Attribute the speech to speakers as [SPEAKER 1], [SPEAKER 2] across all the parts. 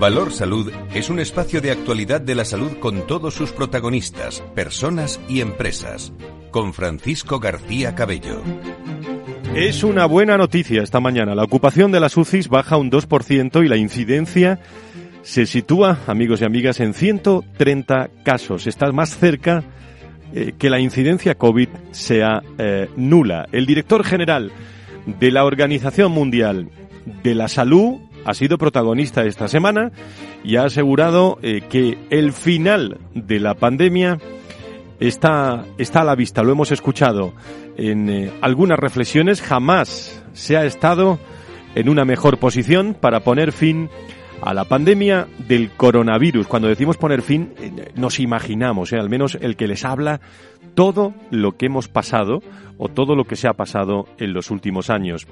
[SPEAKER 1] Valor Salud es un espacio de actualidad de la salud con todos sus protagonistas, personas y empresas. Con Francisco García Cabello.
[SPEAKER 2] Es una buena noticia esta mañana. La ocupación de las UCIs baja un 2% y la incidencia se sitúa, amigos y amigas, en 130 casos. Está más cerca eh, que la incidencia COVID sea eh, nula. El director general de la Organización Mundial de la Salud, ha sido protagonista esta semana y ha asegurado eh, que el final de la pandemia está, está a la vista. Lo hemos escuchado en eh, algunas reflexiones. Jamás se ha estado en una mejor posición para poner fin a la pandemia del coronavirus. Cuando decimos poner fin, eh, nos imaginamos, al menos el que les habla, todo lo que hemos pasado o todo lo que se ha pasado en los últimos años.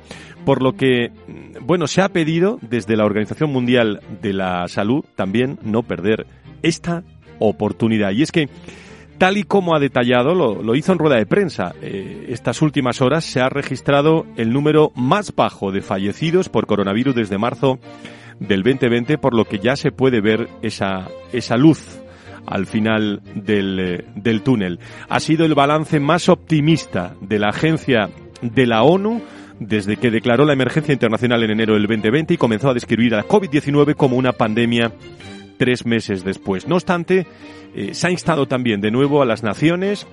[SPEAKER 2] Por lo que, bueno, se ha pedido desde la Organización Mundial de la Salud también no perder esta oportunidad. Y es que, tal y como ha detallado, lo, hizo en rueda de prensa, eh, estas últimas horas se ha registrado el número más bajo de fallecidos por coronavirus desde marzo del 2020, por lo que ya se puede ver esa, esa luz al final del, eh, del túnel. Ha sido el balance más optimista de la agencia de la ONU desde que declaró la emergencia internacional en enero del 2020 y comenzó a describir a la COVID-19 como una pandemia tres meses después. No obstante, eh, se ha instado también de nuevo a las naciones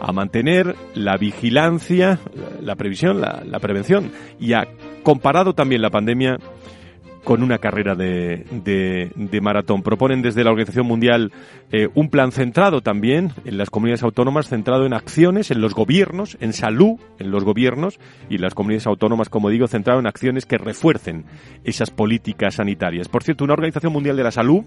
[SPEAKER 2] a mantener la vigilancia, la, previsión, la, la prevención y ha comparado también la pandemia con una carrera de, de, maratón. Proponen desde la Organización Mundial eh, un plan centrado también en las comunidades autónomas, centrado en acciones, en los gobiernos, en salud, en los gobiernos y las comunidades autónomas, como digo, centrado en acciones que refuercen esas políticas sanitarias. Por cierto, una Organización Mundial de la Salud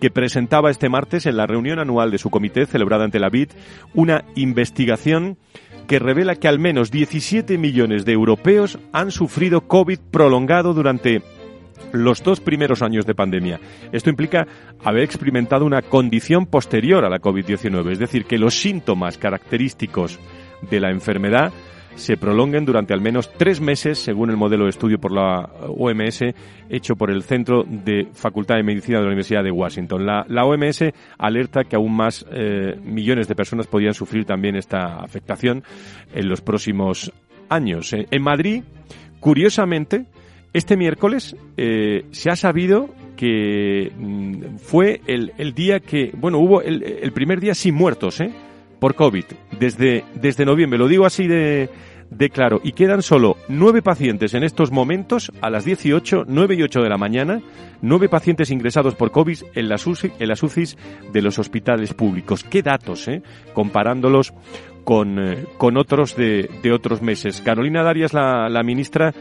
[SPEAKER 2] que presentaba este martes en la reunión anual de su comité celebrada ante la BID una investigación que revela que al menos 17 millones de europeos han sufrido COVID prolongado durante los dos primeros años de pandemia. Esto implica haber experimentado una condición posterior a la COVID-19, es decir, que los síntomas característicos de la enfermedad se prolonguen durante al menos tres meses, según el modelo de estudio por la OMS hecho por el Centro de Facultad de Medicina de la Universidad de Washington. La, OMS alerta que aún más eh, millones de personas podrían sufrir también esta afectación en los próximos años. En Madrid, curiosamente, este miércoles eh, se ha sabido que mm, fue el, día que, bueno, hubo el, primer día sin muertos, ¿eh? Por COVID, desde, desde noviembre. Lo digo así de, de claro. Y quedan solo nueve pacientes en estos momentos, a las 18, nueve y 8 de la mañana, nueve pacientes ingresados por COVID en las, UCI, en las UCIs de los hospitales públicos. ¿Qué datos, eh? Comparándolos con, eh, con otros de, de, otros meses. Carolina Darias, la, la ministra,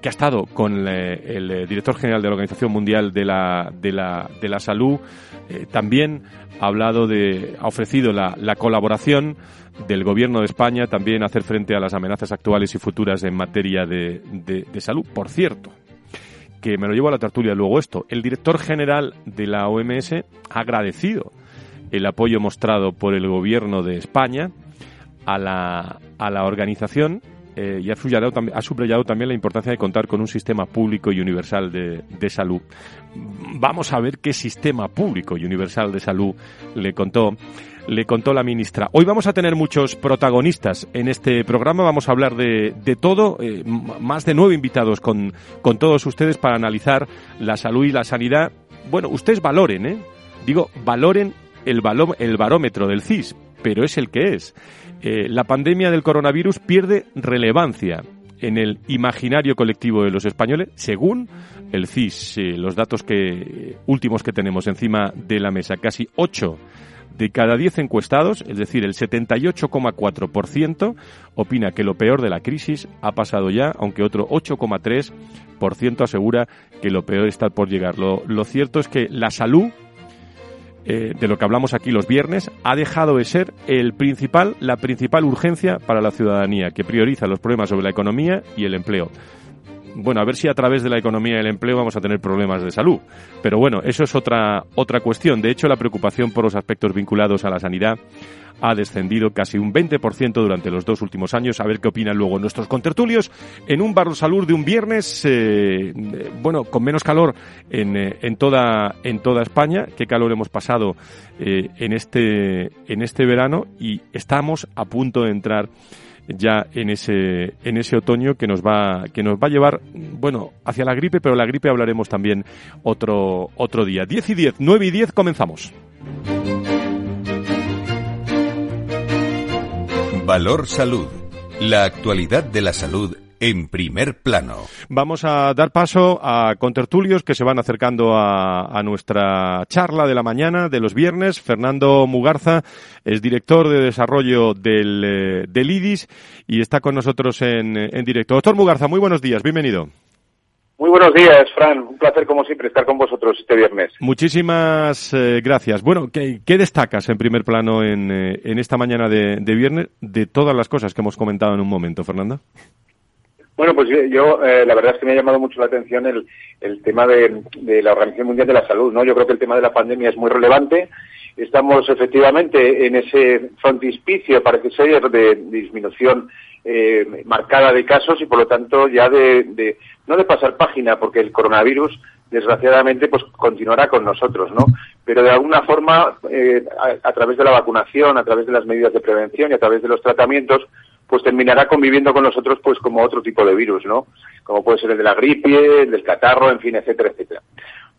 [SPEAKER 2] que ha estado con eh, el, eh, director general de la Organización Mundial de la, de la, de la Salud, eh, también ha hablado de, ha ofrecido la, la, colaboración del Gobierno de España también a hacer frente a las amenazas actuales y futuras en materia de, de, de salud. Por cierto, que me lo llevo a la tertulia luego esto, el director general de la OMS ha agradecido el apoyo mostrado por el Gobierno de España a la, a la organización eh, y ha subrayado, también la importancia de contar con un sistema público y universal de, de, salud. Vamos a ver qué sistema público y universal de salud le contó le contó la ministra. Hoy vamos a tener muchos protagonistas en este programa. Vamos a hablar de, de todo, eh, más de nueve invitados con, con todos ustedes para analizar la salud y la sanidad. Bueno, ustedes valoren, ¿eh? Digo, valoren el, el barómetro del CIS, pero es el que es. Eh, la pandemia del coronavirus pierde relevancia en el imaginario colectivo de los españoles, según el CIS, eh, los datos que, últimos que tenemos encima de la mesa. Casi 8 de cada 10 encuestados, es decir, el 78,4%, opina que lo peor de la crisis ha pasado ya, aunque otro 8,3% asegura que lo peor está por llegar. lo cierto es que la salud eh, de lo que hablamos aquí los viernes, ha dejado de ser el principal, la principal urgencia para la ciudadanía, que prioriza los problemas sobre la economía y el empleo bueno, a ver si a través de la economía y el empleo vamos a tener problemas de salud. Pero bueno, eso es otra, otra cuestión. De hecho, la preocupación por los aspectos vinculados a la sanidad ha descendido casi un 20% durante los dos últimos años. A ver qué opinan luego nuestros contertulios en un bar salud de un viernes, eh, bueno, con menos calor en, eh, en, toda, en toda España. Qué calor hemos pasado eh, en, este, en este verano y estamos a punto de entrar ya en ese, en ese otoño que nos va, que nos va a llevar, bueno, hacia la gripe, pero la gripe hablaremos también otro, otro día. 10 y 10, 9 y 10 comenzamos.
[SPEAKER 1] Valor Salud. La actualidad de la salud en primer plano.
[SPEAKER 2] Vamos a dar paso a contertulios que se van acercando a, nuestra charla de la mañana, de los viernes. Fernando Mugarza es director de desarrollo del, eh, del IDIS y está con nosotros en, en directo. Doctor Mugarza, muy buenos días, bienvenido.
[SPEAKER 3] Muy buenos días, Fran. Un placer, como siempre, estar con vosotros este viernes.
[SPEAKER 2] Muchísimas eh, gracias. Bueno, ¿qué, destacas en primer plano en, eh, en esta mañana de, de, viernes de todas las cosas que hemos comentado en un momento, Fernando?
[SPEAKER 3] Bueno, pues yo, eh, la verdad es que me ha llamado mucho la atención el, el tema de, la Organización Mundial de la Salud, ¿no? Yo creo que el tema de la pandemia es muy relevante. Estamos efectivamente en ese frontispicio, parece ser, de disminución eh, marcada de casos y por lo tanto ya de, no de pasar página, porque el coronavirus desgraciadamente pues continuará con nosotros, ¿no? Pero de alguna forma, eh, a, través de la vacunación, a través de las medidas de prevención y a través de los tratamientos, pues terminará conviviendo con nosotros pues como otro tipo de virus, ¿no? Como puede ser el de la gripe, el del catarro, en fin, etcétera, etcétera.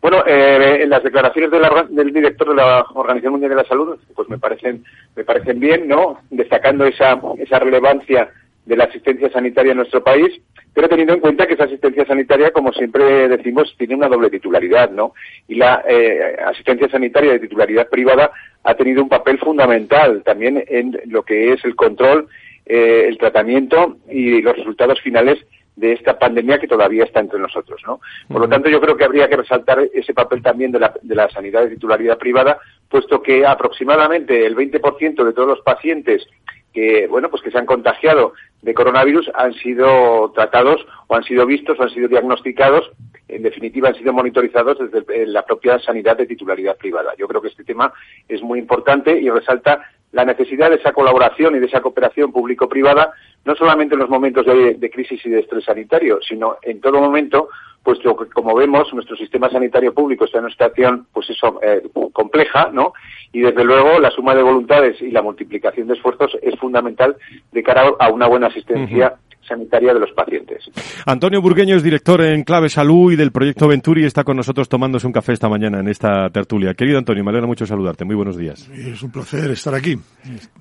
[SPEAKER 3] Bueno, eh, en las declaraciones del director de la Organización Mundial de la Salud, pues me parecen, me parecen bien, ¿no? Destacando esa, esa relevancia de la asistencia sanitaria en nuestro país, pero teniendo en cuenta que esa asistencia sanitaria, como siempre decimos, tiene una doble titularidad, ¿no? Y la eh, asistencia sanitaria de titularidad privada ha tenido un papel fundamental también en lo que es el control eh, el tratamiento y los resultados finales de esta pandemia que todavía está entre nosotros, ¿no? Por lo tanto, yo creo que habría que resaltar ese papel también de la, de la sanidad de titularidad privada, puesto que aproximadamente el 20% de todos los pacientes que, bueno, pues que se han contagiado de coronavirus han sido tratados o han sido vistos o han sido diagnosticados, en definitiva han sido monitorizados desde la propia sanidad de titularidad privada. Yo creo que este tema es muy importante y resalta la necesidad de esa colaboración y de esa cooperación público-privada, no solamente en los momentos de, crisis y de estrés sanitario, sino en todo momento, puesto que, como vemos, nuestro sistema sanitario público está en una situación, pues eso, eh, compleja, ¿no? Y desde luego, la suma de voluntades y la multiplicación de esfuerzos es fundamental de cara a una buena asistencia sanitaria de los pacientes.
[SPEAKER 2] Antonio Burgueño es director en Clave Salud y del proyecto Venturi y está con nosotros tomándose un café esta mañana en esta tertulia. Querido Antonio, me alegra mucho saludarte. Muy buenos días.
[SPEAKER 4] Es un placer estar aquí.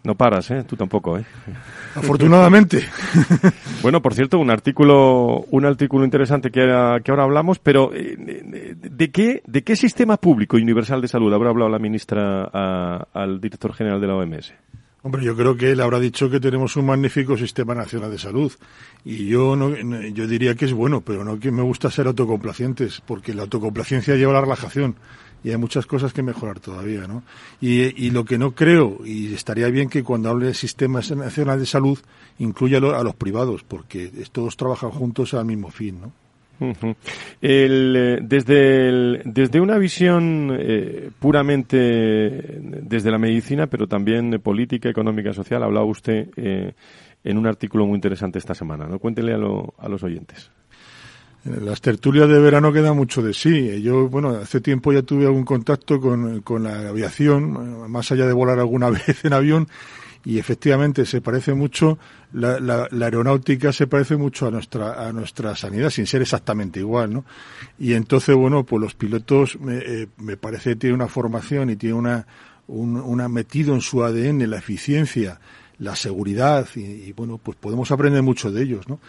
[SPEAKER 2] No paras, ¿eh? Tú tampoco, ¿eh?
[SPEAKER 4] Afortunadamente.
[SPEAKER 2] bueno, por cierto, un artículo, un artículo interesante que, que ahora hablamos, pero eh, ¿de qué, ¿de qué sistema público y universal de salud habrá hablado la ministra al director general de la OMS?
[SPEAKER 4] Hombre, yo creo que él habrá dicho que tenemos un magnífico sistema nacional de salud y yo no, yo diría que es bueno, pero no que me gusta ser autocomplacientes, porque la autocomplacencia lleva a la relajación y hay muchas cosas que mejorar todavía, ¿no? Y, lo que no creo y estaría bien que cuando hable de sistema nacional de salud incluya a los privados, porque todos trabajan juntos al mismo fin, ¿no?
[SPEAKER 2] Eh, desde, desde una visión eh, puramente desde la medicina, pero también política, económica, social, hablaba usted eh, en un artículo muy interesante esta semana. ¿no? Cuéntele a, a los oyentes.
[SPEAKER 4] Las tertulias de verano quedan mucho de sí. Yo, bueno, hace tiempo ya tuve algún contacto con, con la aviación, más allá de volar alguna vez en avión, y efectivamente se parece mucho, la, la, aeronáutica se parece mucho a nuestra, a nuestra sanidad, sin ser exactamente igual, ¿no? Y entonces, bueno, pues los pilotos me, eh, me parece tienen una formación y tiene una, un, una metido en su ADN la eficiencia, la seguridad y, bueno, pues podemos aprender mucho de ellos, ¿no?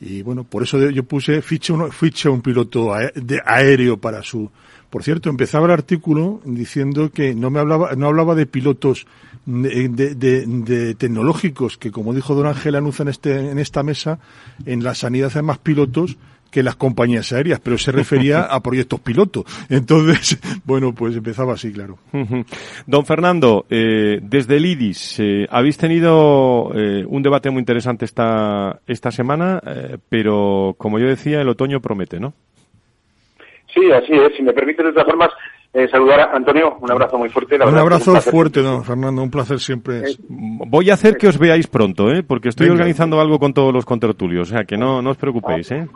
[SPEAKER 4] Y bueno, por eso yo puse ficha, uno, ficha un piloto de aéreo para su, por cierto, empezaba el artículo diciendo que no me hablaba, no hablaba de pilotos de, tecnológicos, que como dijo don Ángel Anuza en, este, en esta mesa, en la sanidad hay más pilotos que las compañías aéreas, pero se refería a proyectos piloto. Entonces, bueno, pues empezaba así, claro.
[SPEAKER 2] Don Fernando, eh, desde el IDIS, eh, habéis tenido eh, un debate muy interesante esta, esta semana, pero como yo decía, el otoño promete, ¿no?
[SPEAKER 3] Sí, así es. Si me permite, de todas formas, saludar a Antonio, un abrazo muy fuerte.
[SPEAKER 4] un abrazo fuerte, don Fernando, un placer siempre.
[SPEAKER 2] Voy a hacer que os veáis pronto, ¿eh? porque estoy organizando algo con todos los contertulios, o sea que no, no os preocupéis. ¿eh?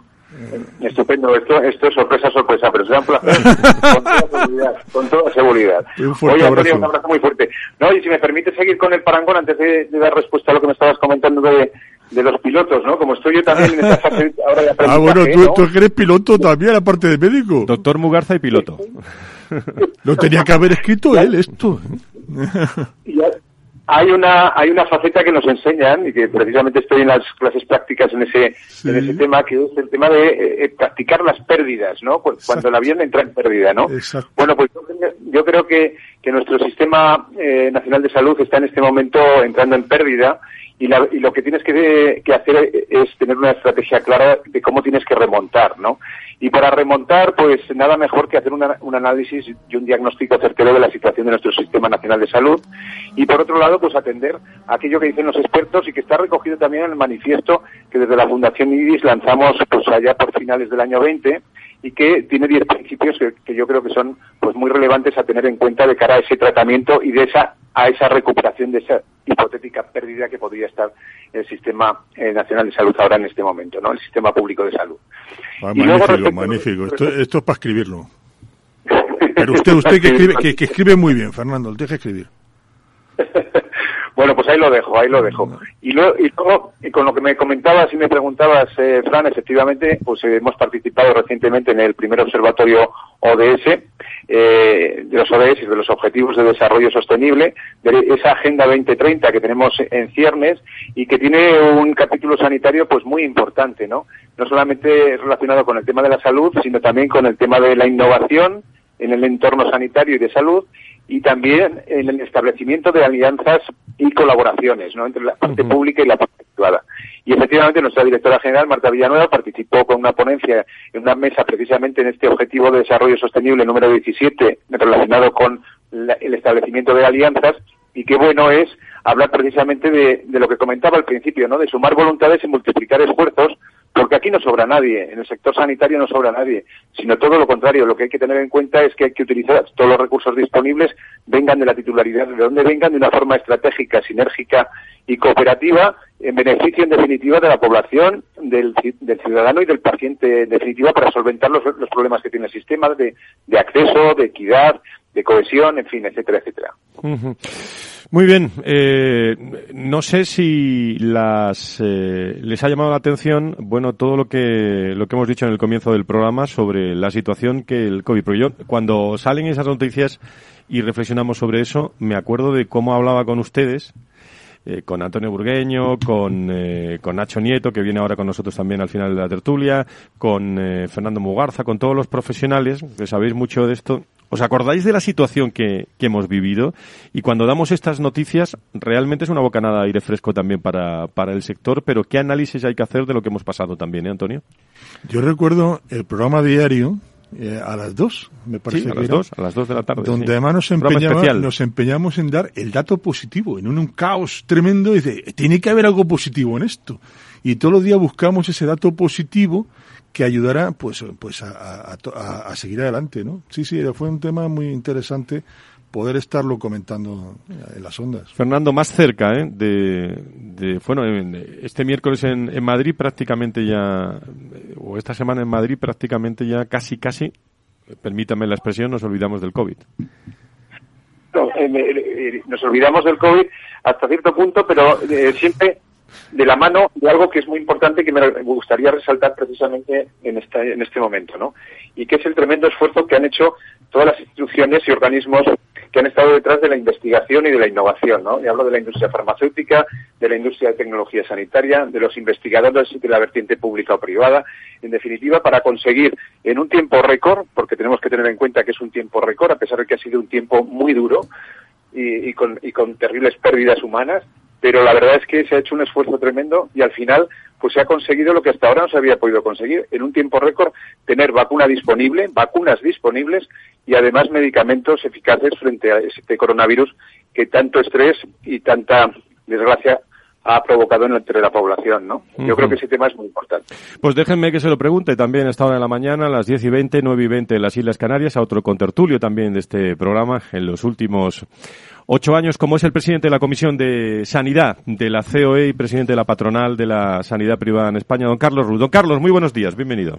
[SPEAKER 3] Estupendo, esto, esto es sorpresa, sorpresa, pero será un placer con toda seguridad. Con toda seguridad.
[SPEAKER 4] Un fuerte abrazo.
[SPEAKER 3] un abrazo muy fuerte. No, y si me permite seguir con el parangón antes de, dar respuesta a lo que me estabas comentando de, de los pilotos, ¿no? Como estoy yo también en esta fase ahora de
[SPEAKER 4] Ah, bueno, tú, tú eres piloto también, aparte de médico.
[SPEAKER 2] Doctor Mugarza y piloto.
[SPEAKER 4] Lo tenía que haber escrito él, esto.
[SPEAKER 3] Ya, hay una hay una faceta que nos enseñan y que precisamente estoy en las clases prácticas en ese en ese tema que es el tema de eh, eh, practicar las pérdidas no cuando el avión entra en pérdida no bueno pues yo, creo que que nuestro sistema eh, nacional de salud está en este momento entrando en pérdida y, lo que tienes que, hacer es tener una estrategia clara de cómo tienes que remontar, ¿no? Y para remontar, pues nada mejor que hacer un análisis y un diagnóstico certero de la situación de nuestro Sistema Nacional de Salud y por otro lado, pues atender aquello que dicen los expertos y que está recogido también en el manifiesto que desde la Fundación IDIS lanzamos pues allá por finales del año 20 y que tiene 10 principios que, yo creo que son pues muy relevantes a tener en cuenta de cara a ese tratamiento y de esa a esa recuperación de esa hipotética pérdida que podría estar el sistema eh, nacional de salud ahora en este momento, ¿no? El sistema público de salud.
[SPEAKER 4] Ah, magnífico, magnífico. Esto, esto, es para escribirlo. Pero usted, usted que escribe, que, que escribe muy bien, Fernando, deje escribir.
[SPEAKER 3] Bueno, pues ahí lo dejo, ahí lo dejo. Y, luego, y con lo que me comentabas y me preguntabas, eh, Fran, efectivamente, pues eh, hemos participado recientemente en el primer observatorio ODS, eh, de los ODS, de los Objetivos de Desarrollo Sostenible, de esa Agenda 2030 que tenemos en ciernes y que tiene un capítulo sanitario pues muy importante, ¿no? No solamente relacionado con el tema de la salud, sino también con el tema de la innovación en el entorno sanitario y de salud y también en el establecimiento de alianzas y colaboraciones ¿no? entre la parte pública y la parte privada. Y efectivamente nuestra directora general, Marta Villanueva, participó con una ponencia en una mesa precisamente en este objetivo de desarrollo sostenible número 17 relacionado con el establecimiento de alianzas y qué bueno es hablar precisamente de, de, lo que comentaba al principio, ¿no? de sumar voluntades y multiplicar esfuerzos porque aquí no sobra nadie, en el sector sanitario no sobra nadie, sino todo lo contrario. Lo que hay que tener en cuenta es que hay que utilizar todos los recursos disponibles, vengan de la titularidad, de donde vengan, de una forma estratégica, sinérgica y cooperativa, en beneficio, en definitiva, de la población, del, ciudadano y del paciente, en definitiva, para solventar los, problemas que tiene el sistema de, de acceso, de equidad, de cohesión, en fin, etcétera, etcétera.
[SPEAKER 2] Muy bien. Eh, no sé si las eh, les ha llamado la atención, bueno, todo lo que lo que hemos dicho en el comienzo del programa sobre la situación que el COVID. Pero yo, cuando salen esas noticias y reflexionamos sobre eso, me acuerdo de cómo hablaba con ustedes eh, con Antonio Burgueño, con, eh, con Nacho Nieto, que viene ahora con nosotros también al final de la tertulia, con eh, Fernando Mugarza, con todos los profesionales, que sabéis mucho de esto. ¿Os acordáis de la situación que, que hemos vivido? Y cuando damos estas noticias, realmente es una bocanada de aire fresco también para, para el sector, pero ¿qué análisis hay que hacer de lo que hemos pasado también, eh, Antonio?
[SPEAKER 4] Yo recuerdo el programa diario eh, a las dos, me parece.
[SPEAKER 2] Sí, a las dos, a las dos de la tarde.
[SPEAKER 4] Donde además nos, empeñamos, nos empeñamos en dar el dato positivo, en un, caos tremendo, y dice, tiene que haber algo positivo en esto. Y todos los días buscamos ese dato positivo que ayudará pues pues a, a, a, seguir adelante no sí sí fue un tema muy interesante poder estarlo comentando en las ondas.
[SPEAKER 2] Fernando, más cerca, ¿eh? De, bueno, este miércoles en, en, Madrid prácticamente ya, o esta semana en Madrid prácticamente ya casi, casi, permítame la expresión, nos olvidamos del COVID.
[SPEAKER 3] No, eh, eh, nos olvidamos del COVID hasta cierto punto, pero eh, siempre de la mano de algo que es muy importante que me gustaría resaltar precisamente en, esta, en este momento, ¿no? Y que es el tremendo esfuerzo que han hecho todas las instituciones y organismos que han estado detrás de la investigación y de la innovación, ¿no? Y hablo de la industria farmacéutica, de la industria de tecnología sanitaria, de los investigadores de la vertiente pública o privada, en definitiva, para conseguir en un tiempo récord, porque tenemos que tener en cuenta que es un tiempo récord, a pesar de que ha sido un tiempo muy duro y, con, y con terribles pérdidas humanas, pero la verdad es que se ha hecho un esfuerzo tremendo y al final pues se ha conseguido lo que hasta ahora no se había podido conseguir, en un tiempo récord tener vacuna disponible, vacunas disponibles y además medicamentos eficaces frente a este coronavirus que tanto estrés y tanta desgracia ha provocado entre la población, ¿no? Yo creo que ese tema es muy importante.
[SPEAKER 2] Pues déjenme que se lo pregunte también a esta hora de la mañana, a las 10 y 20, 9 y 20 en las Islas Canarias, a otro contertulio también de este programa en los últimos ocho años, como es el presidente de la Comisión de Sanidad de la COE y presidente de la patronal de la sanidad privada en España, don Carlos Ruz. Don Carlos, muy buenos días, bienvenido.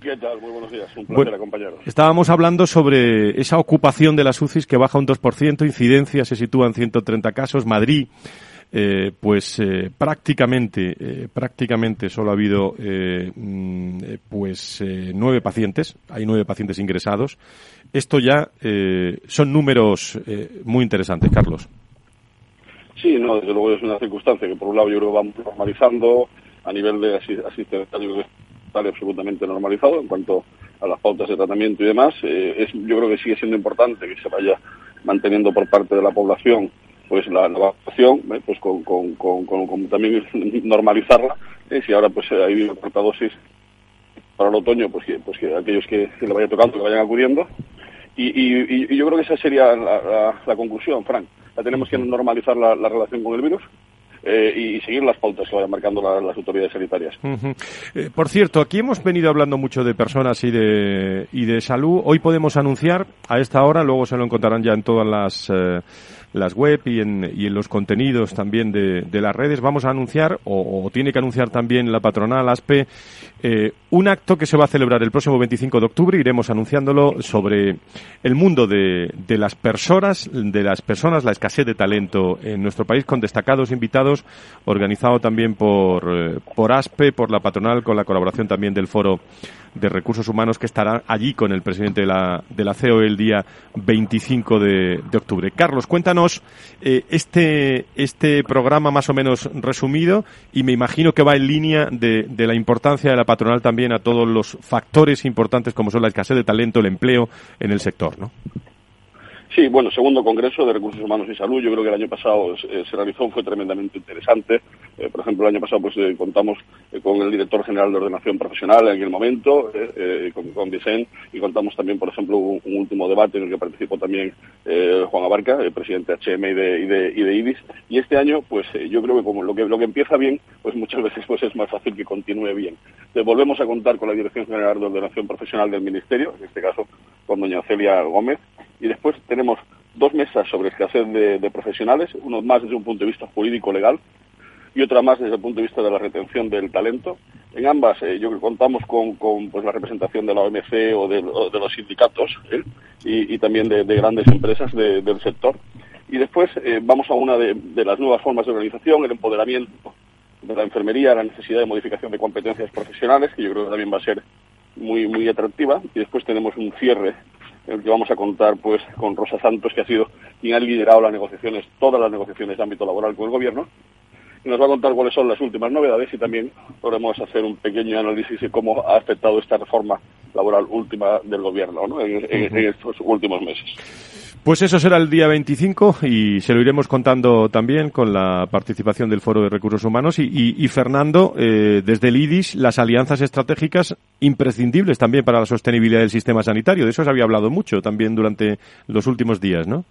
[SPEAKER 5] ¿Qué tal? Muy buenos días. Un placer acompañaros.
[SPEAKER 2] Estábamos hablando sobre esa ocupación de las UCIs que baja un 2%, incidencia se sitúa en 130 casos, Madrid eh, pues eh, prácticamente eh, prácticamente solo ha habido mm, pues nueve pacientes. Hay nueve pacientes ingresados. Esto ya son números muy interesantes Carlos.
[SPEAKER 5] Sí no desde luego es una circunstancia que por un lado yo creo que vamos normalizando a nivel de asistencia está absolutamente normalizado en cuanto a las pautas de tratamiento y demás. Es, yo creo que sigue siendo importante que se vaya manteniendo por parte de la población pues la, la vacunación, ¿eh? pues con, con, con, también normalizarla, ¿eh? si ahora pues hay dosis para el otoño, pues que, pues que aquellos que, le vaya tocando, que vayan acudiendo. Y, y, yo creo que esa sería la, la, conclusión, Frank. La tenemos que normalizar la, relación con el virus, eh, y seguir las pautas que vayan marcando las autoridades sanitarias.
[SPEAKER 2] por cierto, aquí hemos venido hablando mucho de personas y de, y de salud. Hoy podemos anunciar a esta hora, luego se lo encontrarán ya en todas las las web y en, y en los contenidos también de, de las redes, vamos a anunciar, o, tiene que anunciar también la patronal ASPE, eh, un acto que se va a celebrar el próximo 25 de octubre, iremos anunciándolo sobre el mundo de, de las personas, de las personas, la escasez de talento en nuestro país, con destacados invitados, organizado también por, eh, por ASPE, por la patronal, con la colaboración también del Foro de Recursos Humanos que estará allí con el presidente de la, de la CEO el día 25 de, de octubre. Carlos, cuéntanos eh, este, este programa más o menos resumido y me imagino que va en línea de, de la importancia de la patronal también a todos los factores importantes como son la escasez de talento, el empleo en el sector, ¿no?
[SPEAKER 5] Sí, bueno, segundo Congreso de Recursos Humanos y Salud. Yo creo que el año pasado eh, se realizó, fue tremendamente interesante. Eh, por ejemplo, el año pasado pues eh, contamos con el director general de ordenación profesional en aquel momento, con, con Vicente, y contamos también, por ejemplo, un, último debate en el que participó también Juan Abarca, el presidente de HM y de, y y de IBIS. Y este año, pues yo creo que como lo que lo que empieza bien, pues muchas veces pues es más fácil que continúe bien. volvemos a contar con la dirección general de ordenación profesional del Ministerio, en este caso con doña Celia Gómez, y después tenemos dos mesas sobre escasez de, profesionales, uno más desde un punto de vista jurídico-legal y otra más desde el punto de vista de la retención del talento. En ambas, eh, yo creo que contamos con, pues, la representación de la OMC o de, los sindicatos ¿eh? y, también de, grandes empresas del sector. Y después eh, vamos a una de, las nuevas formas de organización, el empoderamiento de la enfermería, la necesidad de modificación de competencias profesionales, que yo creo que también va a ser muy, muy atractiva. Y después tenemos un cierre en el que vamos a contar pues con Rosa Santos, que ha sido quien ha liderado las negociaciones, todas las negociaciones de ámbito laboral con el gobierno, y nos va a contar cuáles son las últimas novedades y también podremos hacer un pequeño análisis de cómo ha afectado esta reforma laboral última del gobierno en, estos últimos meses.
[SPEAKER 2] Pues eso será el día 25 y se lo iremos contando también con la participación del Foro de Recursos Humanos y, Fernando, eh, desde el IDIS, las alianzas estratégicas imprescindibles también para la sostenibilidad del sistema sanitario. De eso se había hablado mucho también durante los últimos días, ¿no?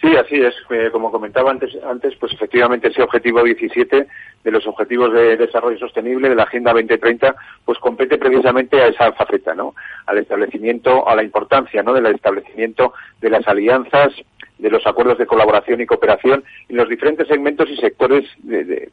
[SPEAKER 3] Sí, así es. Eh, como comentaba antes, antes, pues efectivamente ese objetivo 17 de los objetivos de desarrollo sostenible de la Agenda 2030, pues compete precisamente a esa faceta, ¿no? Al establecimiento, a la importancia, ¿no? Del establecimiento de las alianzas de los acuerdos de colaboración y cooperación en los diferentes segmentos y sectores del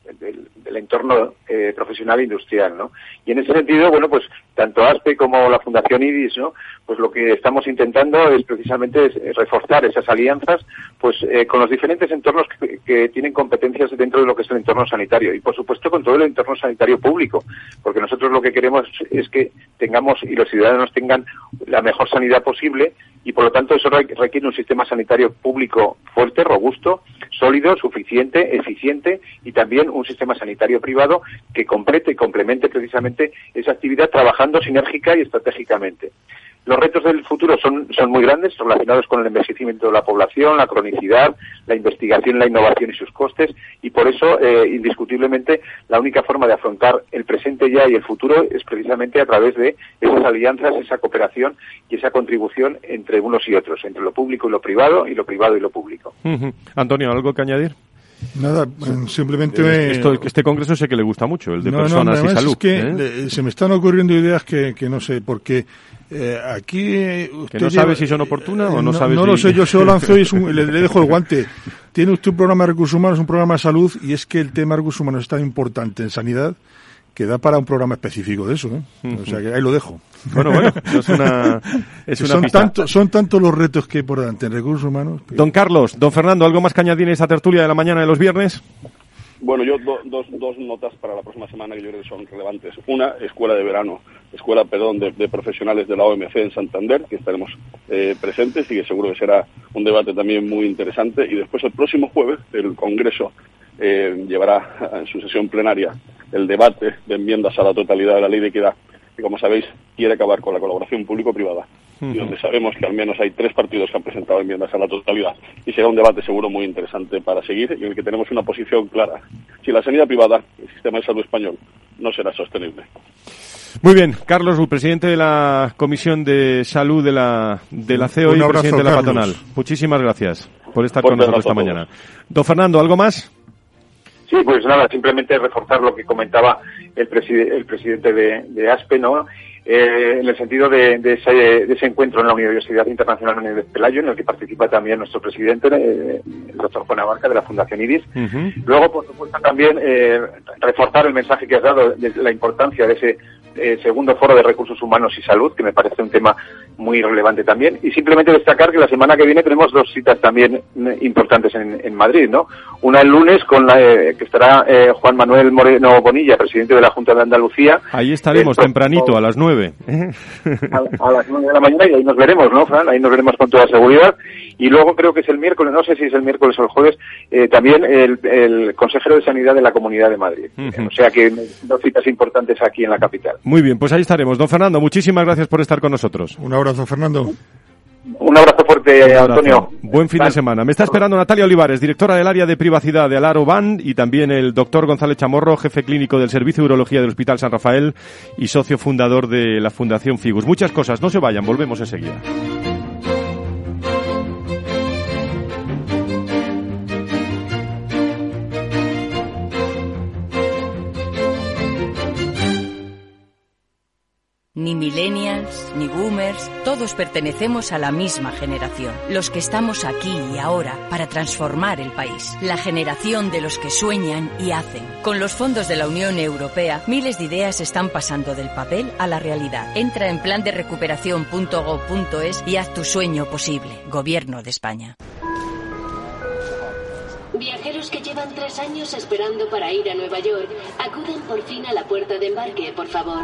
[SPEAKER 3] entorno eh, profesional e industrial, ¿no? Y en ese sentido, bueno, pues tanto ASPE como la Fundación IDIS, ¿no? Pues lo que estamos intentando es precisamente reforzar esas alianzas, pues eh, con los diferentes entornos que, tienen competencias dentro de lo que es el entorno sanitario y, por supuesto, con todo el entorno sanitario público, porque nosotros lo que queremos es que tengamos y los ciudadanos tengan la mejor sanidad posible y, por lo tanto, eso requiere un sistema sanitario público público fuerte, robusto, sólido, suficiente, eficiente y también un sistema sanitario privado que complete y complemente precisamente esa actividad trabajando sinérgica y estratégicamente. Los retos del futuro son, son muy grandes, relacionados con el envejecimiento de la población, la cronicidad, la investigación, la innovación y sus costes, y por eso, eh, indiscutiblemente, la única forma de afrontar el presente ya y el futuro es precisamente a través de esas alianzas, esa cooperación y esa contribución entre unos y otros, entre lo público y lo privado, y lo privado y lo público.
[SPEAKER 2] Antonio, ¿algo que añadir?
[SPEAKER 4] Nada, simplemente...
[SPEAKER 2] Eh, este congreso sé que le gusta mucho, el de personas y salud.
[SPEAKER 4] Es que ¿eh? se me están ocurriendo ideas que, que no sé, porque eh, aquí...
[SPEAKER 2] Usted ¿Que no sabe si son oportunas o no sabe
[SPEAKER 4] No lo sé, yo se lo lanzo y le, dejo el guante. Tiene usted un programa de recursos humanos, un programa de salud, y es que el tema de recursos humanos es tan importante en sanidad que da para un programa específico de eso. ¿eh? O sea que ahí lo dejo.
[SPEAKER 2] Bueno, bueno, es una, es una
[SPEAKER 4] son, tanto, son tantos los retos que hay por delante en recursos humanos.
[SPEAKER 2] Don Carlos, don Fernando, ¿algo más que añadir en esa tertulia de la mañana de los viernes?
[SPEAKER 5] Bueno, yo dos, dos notas para la próxima semana que yo creo que son relevantes. Una, escuela de verano, escuela, perdón, de, profesionales de la OMC en Santander, que estaremos eh, presentes y que seguro que será un debate también muy interesante. Y después, el próximo jueves, el Congreso eh, llevará en su sesión plenaria el debate de enmiendas a la totalidad de la ley de equidad, que como sabéis quiere acabar con la colaboración público-privada, y donde sabemos que al menos hay tres partidos que han presentado enmiendas a la totalidad, y será un debate seguro muy interesante para seguir y en el que tenemos una posición clara. Si la sanidad privada, el sistema de salud español, no será sostenible.
[SPEAKER 2] Muy bien, Carlos presidente de la Comisión de Salud de la, de la CEO y presidente de la patronal. Muchísimas gracias por estar con nosotros esta mañana. Don Fernando, ¿algo más?
[SPEAKER 3] Sí, pues nada, simplemente reforzar lo que comentaba el, el presidente de, de, ASPE, ¿no? Eh, en el sentido de, ese, encuentro en la Universidad Internacional de Pelayo, en el que participa también nuestro presidente, eh, el doctor Juan Abarca, de la Fundación IRIS. Luego, por supuesto, también eh, reforzar el mensaje que has dado de la importancia de ese eh, segundo foro de recursos humanos y salud, que me parece un tema muy relevante también. Y simplemente destacar que la semana que viene tenemos dos citas también eh, importantes en, en Madrid, ¿no? Una el lunes con la eh, que estará Juan Manuel Moreno Bonilla, presidente de la Junta de Andalucía.
[SPEAKER 2] Ahí estaremos tempranito, a las nueve.
[SPEAKER 3] A, las nueve de la mañana y ahí nos veremos, ¿no, Fran? Ahí nos veremos con toda seguridad. Y luego creo que es el miércoles, no sé si es el miércoles o el jueves, también el, el, consejero de Sanidad de la Comunidad de Madrid. O sea que dos citas importantes aquí en la capital.
[SPEAKER 2] Muy bien, pues ahí estaremos. Don Fernando, muchísimas gracias por estar con nosotros.
[SPEAKER 4] Un abrazo, Fernando.
[SPEAKER 3] Un abrazo fuerte, Antonio.
[SPEAKER 2] Buen fin de semana. Me está esperando Natalia Olivares, directora del área de privacidad de Alaro Ban, y también el doctor González Chamorro, jefe clínico del Servicio de Urología del Hospital San Rafael y socio fundador de la Fundación Figus. Muchas cosas, no se vayan, volvemos enseguida.
[SPEAKER 6] Ni boomers, todos pertenecemos a la misma generación. Los que estamos aquí y ahora para transformar el país. La generación de los que sueñan y hacen. Con los fondos de la Unión Europea, miles de ideas están pasando del papel a la realidad. Entra en plan de recuperación.gov.es y haz tu sueño posible. Gobierno de España.
[SPEAKER 7] Viajeros que llevan tres años esperando para ir a Nueva York, acuden por fin a la puerta de embarque, por favor.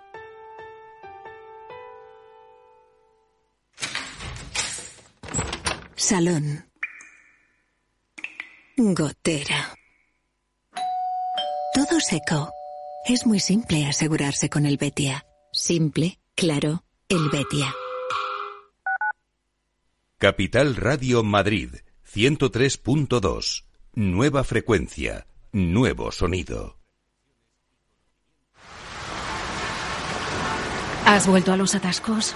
[SPEAKER 8] Salón. Gotera. Todo seco. Es muy simple asegurarse con el Betia. Simple, claro, el Betia.
[SPEAKER 1] Capital Radio Madrid, 103.2. Nueva frecuencia, nuevo sonido.
[SPEAKER 9] ¿Has vuelto a los atascos?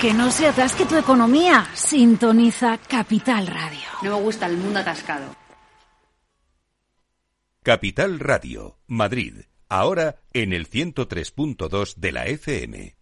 [SPEAKER 9] Que no se atasque tu economía. Sintoniza Capital Radio.
[SPEAKER 10] No me gusta el mundo atascado.
[SPEAKER 1] Capital Radio, Madrid. Ahora en el 103.2 de la FM.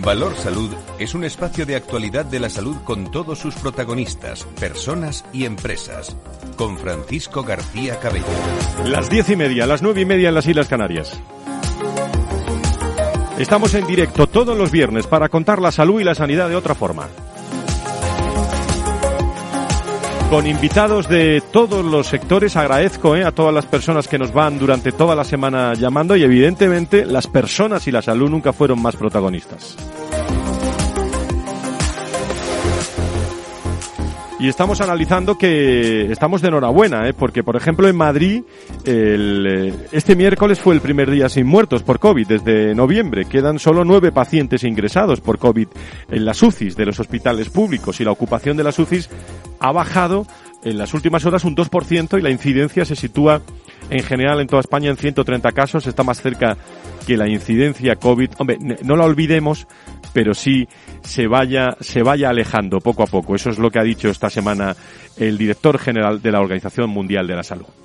[SPEAKER 1] Valor Salud es un espacio de actualidad de la salud con todos sus protagonistas, personas y empresas. Con Francisco García Cabello.
[SPEAKER 2] Las diez y media, las nueve y media en las Islas Canarias. Estamos en directo todos los viernes para contar la salud y la sanidad de otra forma. Con invitados de todos los sectores, agradezco eh, a todas las personas que nos van durante toda la semana llamando y evidentemente las personas y la salud nunca fueron más protagonistas. Y estamos analizando que estamos de enhorabuena, ¿eh? porque por ejemplo en Madrid eh, este miércoles fue el primer día sin muertos por COVID desde noviembre. Quedan solo nueve pacientes ingresados por COVID en las UCIs de los hospitales públicos y la ocupación de las UCIs ha bajado en las últimas horas un 2% y la incidencia se sitúa en general en toda España en 130 casos. Está más cerca que la incidencia COVID. Hombre, no la olvidemos, pero sí se vaya, se vaya alejando poco a poco. Eso es lo que ha dicho esta semana el director general de la Organización Mundial de la Salud.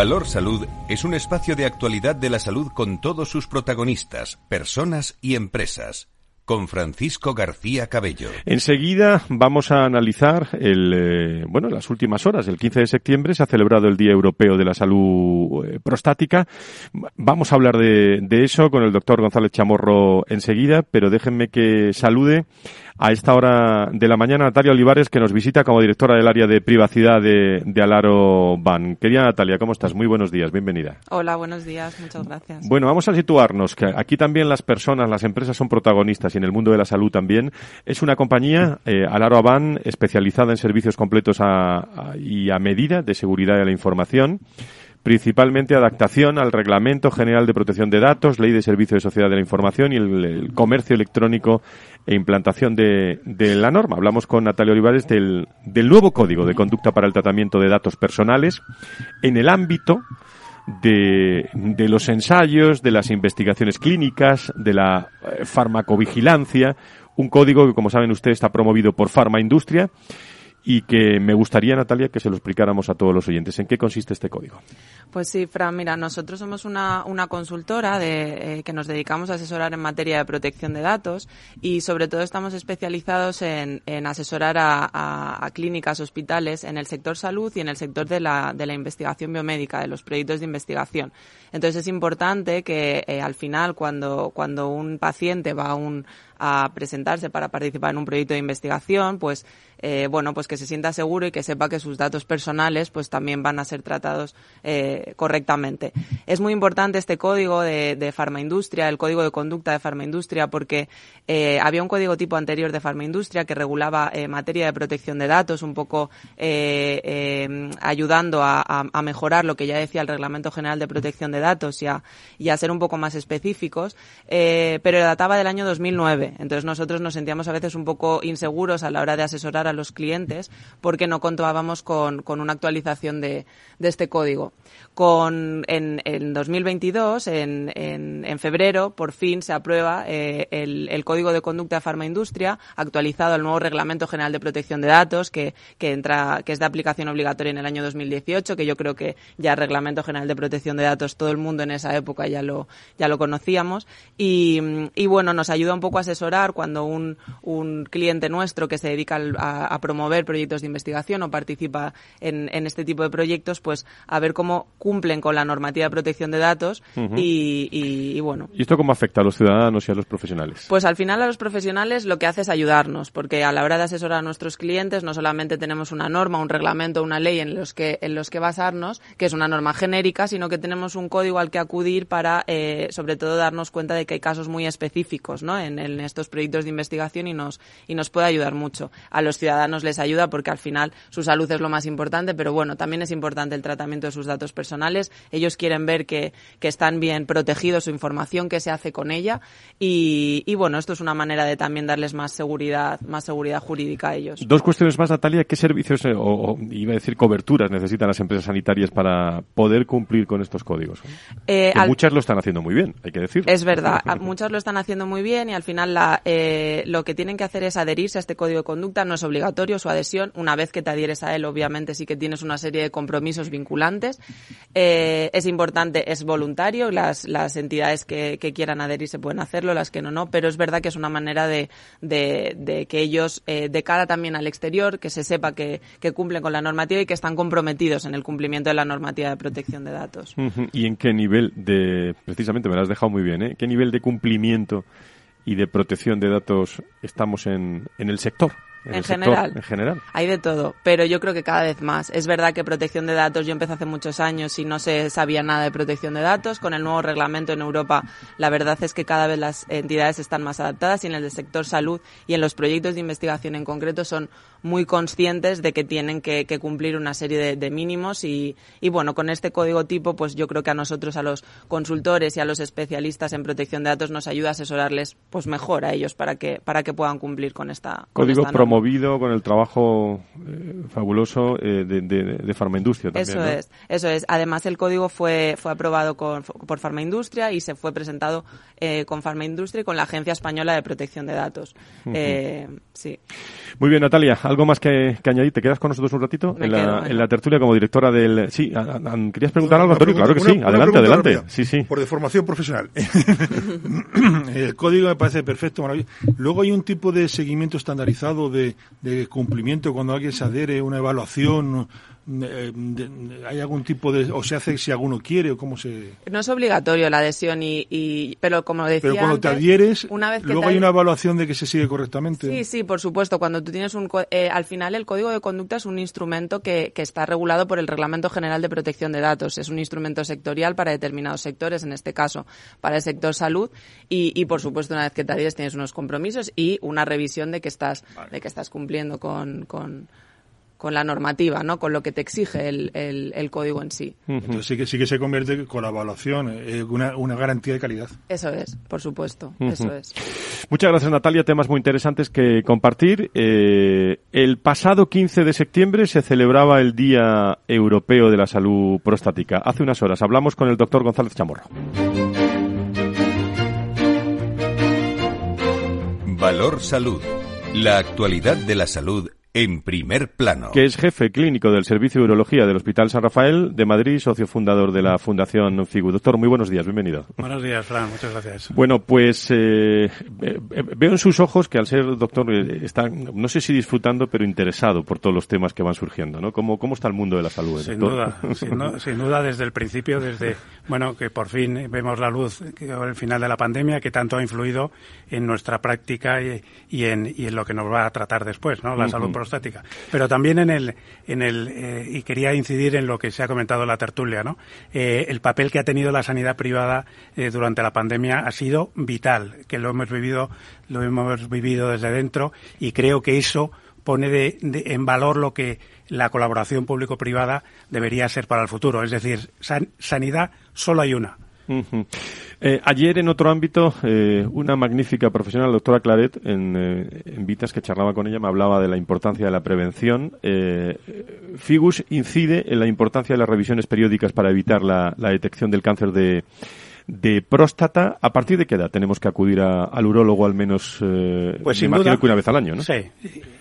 [SPEAKER 1] Valor Salud es un espacio de actualidad de la salud con todos sus protagonistas, personas y empresas. Con Francisco García Cabello.
[SPEAKER 2] Enseguida vamos a analizar el, eh, bueno, las últimas horas. El 15 de septiembre se ha celebrado el Día Europeo de la Salud eh, Prostática. Vamos a hablar de, de eso con el doctor González Chamorro enseguida, pero déjenme que salude a esta hora de la mañana Natalia Olivares, que nos visita como directora del área de privacidad de, Alaro Ban. Querida Natalia, ¿cómo estás? Muy buenos días, bienvenida.
[SPEAKER 11] Hola, buenos días, muchas gracias.
[SPEAKER 2] Bueno, vamos a situarnos, que aquí también las personas, las empresas son protagonistas y en el mundo de la salud también. Es una compañía, eh, Alaro Aban, especializada en servicios completos y a medida de seguridad de la información principalmente adaptación al Reglamento General de Protección de Datos, Ley de Servicio de Sociedad de la Información y el comercio electrónico e implantación de, la norma. Hablamos con Natalia Olivares del, nuevo Código de Conducta para el Tratamiento de Datos Personales en el ámbito de, de, los ensayos, de las investigaciones clínicas, de la eh, farmacovigilancia, un código que, como saben ustedes, está promovido por Farma Industria y que me gustaría, Natalia, que se lo explicáramos a todos los oyentes. ¿En qué consiste este código?
[SPEAKER 11] Pues sí, Fran, mira, nosotros somos una, una consultora de, eh, que nos dedicamos a asesorar en materia de protección de datos y sobre todo estamos especializados en, en asesorar a, a, clínicas, hospitales en el sector salud y en el sector de la, de la investigación biomédica, de los proyectos de investigación. Entonces es importante que eh, al final, cuando, cuando un paciente va a un a presentarse para participar en un proyecto de investigación, pues eh, bueno, pues que se sienta seguro y que sepa que sus datos personales pues también van a ser tratados eh, correctamente. Es muy importante este código de, de farmaindustria, el código de conducta de farmaindustria, porque eh, había un código tipo anterior de farmaindustria que regulaba eh, materia de protección de datos, un poco eh, eh ayudando a, a, mejorar lo que ya decía el Reglamento General de Protección de Datos y a, y a ser un poco más específicos, pero databa del año 2009. Entonces nosotros nos sentíamos a veces un poco inseguros a la hora de asesorar a los clientes porque no contábamos con, con una actualización de, de, este código. Con, en, en 2022, en, en, febrero, por fin se aprueba eh, el, el, Código de Conducta de Farmaindustria actualizado al nuevo Reglamento General de Protección de Datos que, que, entra, que es de aplicación obligatoria en el año 2018, que yo creo que ya Reglamento General de Protección de Datos todo el mundo en esa época ya lo, ya lo conocíamos. Y, y bueno, nos ayuda un poco a asesorar cuando un, un cliente nuestro que se dedica a, a promover proyectos de investigación o participa en, este tipo de proyectos, pues a ver cómo cumplen con la normativa de protección de datos y, bueno.
[SPEAKER 2] ¿Y esto cómo afecta a los ciudadanos y a los profesionales?
[SPEAKER 11] Pues al final a los profesionales lo que hace es ayudarnos, porque a la hora de asesorar a nuestros clientes no solamente tenemos una norma, un reglamento, una ley en los que, en los que basarnos, que es una norma genérica, sino que tenemos un código al que acudir para, eh, sobre todo, darnos cuenta de que hay casos muy específicos ¿no? en, en estos proyectos de investigación y nos, y nos puede ayudar mucho. A los ciudadanos les ayuda porque al final su salud es lo más importante, pero bueno, también es importante el tratamiento de sus datos personales. Ellos quieren ver que, que están bien protegidos su información, que se hace con ella y, y, bueno, esto es una manera de también darles más seguridad, más seguridad jurídica a ellos.
[SPEAKER 2] Dos cuestiones más, Natalia. ¿Qué servicios eh, o, iba a decir coberturas necesitan las empresas sanitarias para poder cumplir con estos códigos? Eh, muchas lo están haciendo muy bien, hay que decirlo.
[SPEAKER 11] Es verdad, muchas lo están haciendo muy bien y al final la, eh, lo que tienen que hacer es adherirse a este código de conducta. No es obligatorio su adhesión. Una vez que te adhieres a él, obviamente sí que tienes una serie de compromisos vinculantes. Eh, es importante, es voluntario. Las, las entidades que, que, quieran adherirse pueden hacerlo, las que no, no. Pero es verdad que es una manera de, de, de que ellos, eh, de cara también al exterior, que se sepa que, que, cumplen con la normativa y que están comprometidos en el cumplimiento de la normativa de protección de datos.
[SPEAKER 2] ¿Y en qué nivel de, precisamente me lo has dejado muy bien, ¿eh? ¿Qué nivel de cumplimiento y de protección de datos estamos en, en el sector?
[SPEAKER 11] En, general.
[SPEAKER 2] en general.
[SPEAKER 11] Hay de todo, pero yo creo que cada vez más. Es verdad que protección de datos, yo empecé hace muchos años y no se sabía nada de protección de datos. Con el nuevo reglamento en Europa, la verdad es que cada vez las entidades están más adaptadas y en el sector salud y en los proyectos de investigación en concreto son muy conscientes de que tienen que, cumplir una serie de, mínimos y, y, bueno, con este código tipo, pues yo creo que a nosotros, a los consultores y a los especialistas en protección de datos, nos ayuda a asesorarles pues mejor a ellos para que, para que puedan cumplir con esta.
[SPEAKER 2] Código promovido con el trabajo eh, fabuloso eh, de, de, Farmaindustria también.
[SPEAKER 11] Eso es, eso es. Además, el código fue, fue aprobado con, por Farmaindustria y se fue presentado eh, con Farmaindustria y con la Agencia Española de Protección de Datos. sí.
[SPEAKER 2] Muy bien, Natalia. ¿Algo más que, añadir? ¿Te quedas con nosotros un ratito? En la, tertulia como directora del... Sí, ¿querías preguntar algo, Antonio? Claro que sí. adelante, adelante. Sí, sí.
[SPEAKER 4] Por deformación profesional. el código me parece perfecto, maravilloso. Luego hay un tipo de seguimiento estandarizado de, de cumplimiento cuando alguien se adhiere, una evaluación ¿Hay algún tipo de, o se hace si alguno quiere o cómo se...?
[SPEAKER 11] No es obligatorio la adhesión y, pero como decía
[SPEAKER 4] Pero cuando te adhieres, una vez luego hay una evaluación de que se sigue correctamente.
[SPEAKER 11] Sí, sí, por supuesto. Cuando tú tienes un, eh, al final el código de conducta es un instrumento que, que está regulado por el Reglamento General de Protección de Datos. Es un instrumento sectorial para determinados sectores, en este caso para el sector salud y, y por supuesto una vez que te adhieres tienes unos compromisos y una revisión de que estás, de que estás cumpliendo con, con con la normativa, ¿no? Con lo que te exige el, el, código en sí.
[SPEAKER 4] Entonces sí que, sí que se convierte con la evaluación eh, una, una, garantía de calidad.
[SPEAKER 11] Eso es, por supuesto, eso es.
[SPEAKER 2] Muchas gracias Natalia, temas muy interesantes que compartir. Eh, el pasado 15 de septiembre se celebraba el Día Europeo de la Salud Prostática. Hace unas horas hablamos con el doctor González Chamorro.
[SPEAKER 1] Valor Salud. La actualidad de la salud en primer plano.
[SPEAKER 2] Que es jefe clínico del Servicio de Urología del Hospital San Rafael de Madrid, socio fundador de la Fundación FIGU. Doctor, muy buenos días, bienvenido.
[SPEAKER 12] Buenos días, Fran, muchas gracias.
[SPEAKER 2] Bueno, pues eh, eh, veo en sus ojos que al ser doctor eh, está, no sé si disfrutando, pero interesado por todos los temas que van surgiendo, ¿no? ¿Cómo, cómo está el mundo de la salud?
[SPEAKER 12] Sin duda, sin, duda desde el principio, desde, bueno, que por fin vemos la luz al final de la pandemia, que tanto ha influido en nuestra práctica y, en, y en lo que nos va a tratar después, ¿no? La salud prostática. Pero también en el, en el eh, y quería incidir en lo que se ha comentado en la tertulia, ¿no? Eh, el papel que ha tenido la sanidad privada eh, durante la pandemia ha sido vital, que lo hemos vivido, lo hemos vivido desde dentro y creo que eso pone de, en valor lo que la colaboración público-privada debería ser para el futuro. Es decir, sanidad solo hay una
[SPEAKER 2] eh, ayer, en otro ámbito, eh, una magnífica profesional, la doctora Claret, en, eh, en, Vitas, que charlaba con ella, me hablaba de la importancia de la prevención. Figus incide en la importancia de las revisiones periódicas para evitar la detección del cáncer de, de próstata, ¿a partir de qué edad tenemos que acudir al urólogo al menos, eh,
[SPEAKER 12] pues
[SPEAKER 2] imagino que una vez al año, ¿no?
[SPEAKER 12] Sí,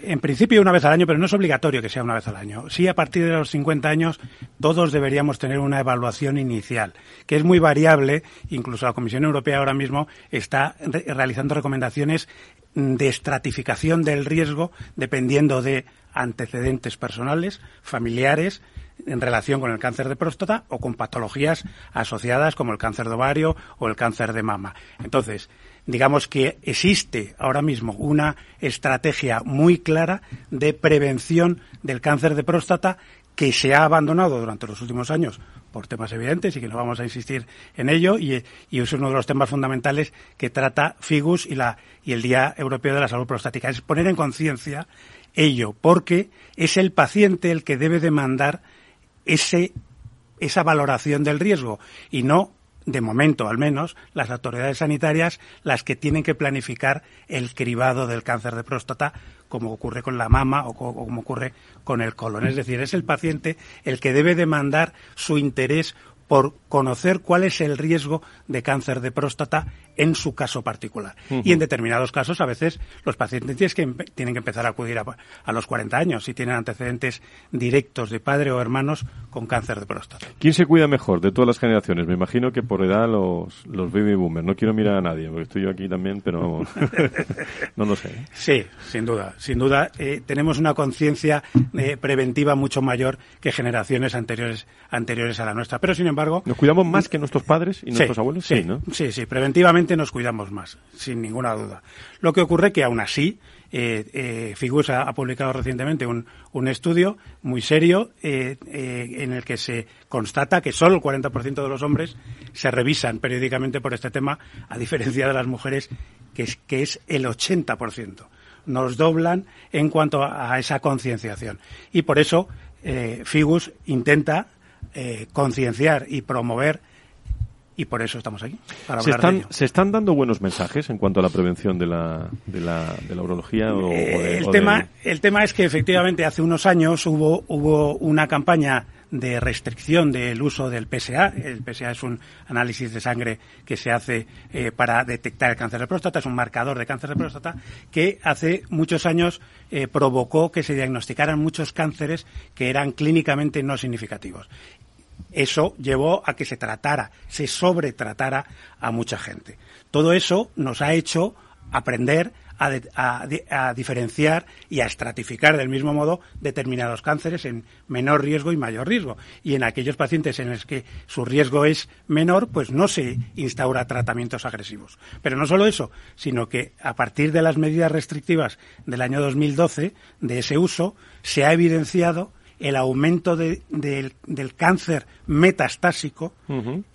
[SPEAKER 12] en principio una vez al año, pero no es obligatorio que sea una vez al año. Sí, a partir de los 50 años todos deberíamos tener una evaluación inicial, que es muy variable, incluso la Comisión Europea ahora mismo está realizando recomendaciones de estratificación del riesgo dependiendo de antecedentes personales, familiares, en relación con el cáncer de próstata o con patologías asociadas como el cáncer de ovario o el cáncer de mama. Entonces, digamos que existe ahora mismo una estrategia muy clara de prevención del cáncer de próstata que se ha abandonado durante los últimos años por temas evidentes y que no vamos a insistir en ello y, es uno de los temas fundamentales que trata FIGUS y, la, y el Día Europeo de la Salud Prostática. Es poner en conciencia ello, porque es el paciente el que debe demandar ese, esa valoración del riesgo y no de momento al menos, las autoridades sanitarias las que tienen que planificar el cribado del cáncer de próstata, como ocurre con la mama o, como ocurre con el colon. Es decir, es el paciente el que debe demandar su interés por conocer cuál es el riesgo de cáncer de próstata en su caso particular. Y en determinados casos, a veces, los pacientes tienen que, tienen que empezar a acudir a, los 40 años si tienen antecedentes directos de padre o hermanos con cáncer de próstata.
[SPEAKER 2] ¿Quién se cuida mejor de todas las generaciones? Me imagino que por edad los, los baby boomers. No quiero mirar a nadie, porque estoy yo aquí también, pero no lo sé.
[SPEAKER 12] Sí, sin duda. Sin duda, eh, tenemos una conciencia eh, preventiva mucho mayor que generaciones anteriores, anteriores a la nuestra. Pero, sin embargo...
[SPEAKER 2] ¿Nos cuidamos más que nuestros padres y nuestros abuelos?
[SPEAKER 12] Sí, ¿no? sí, sí. Preventivamente nos cuidamos más, sin ninguna duda. Lo que ocurre que aún así, eh, eh Figus ha, publicado recientemente un, estudio muy serio eh, en el que se constata que solo el 40% de los hombres se revisan periódicamente por este tema, a diferencia de las mujeres, que es, que es el 80%. Nos doblan en cuanto a, a esa concienciación. Y por eso Figus intenta concienciar y promover y por eso estamos aquí.
[SPEAKER 2] ¿Se, están, ¿Se están dando buenos mensajes en cuanto a la prevención de la, de la, de la urología? O,
[SPEAKER 12] el, tema, el tema es que efectivamente hace unos años hubo, hubo una campaña de restricción del uso del PSA. El PSA es un análisis de sangre que se hace eh, para detectar el cáncer de próstata, es un marcador de cáncer de próstata que hace muchos años eh, provocó que se diagnosticaran muchos cánceres que eran clínicamente no significativos eso llevó a que se tratara, se sobretratara a mucha gente. Todo eso nos ha hecho aprender a, diferenciar y a estratificar del mismo modo determinados cánceres en menor riesgo y mayor riesgo. Y en aquellos pacientes en los que su riesgo es menor, pues no se instaura tratamientos agresivos. Pero no solo eso, sino que a partir de las medidas restrictivas del año 2012 de ese uso, se ha evidenciado el aumento del, cáncer metastásico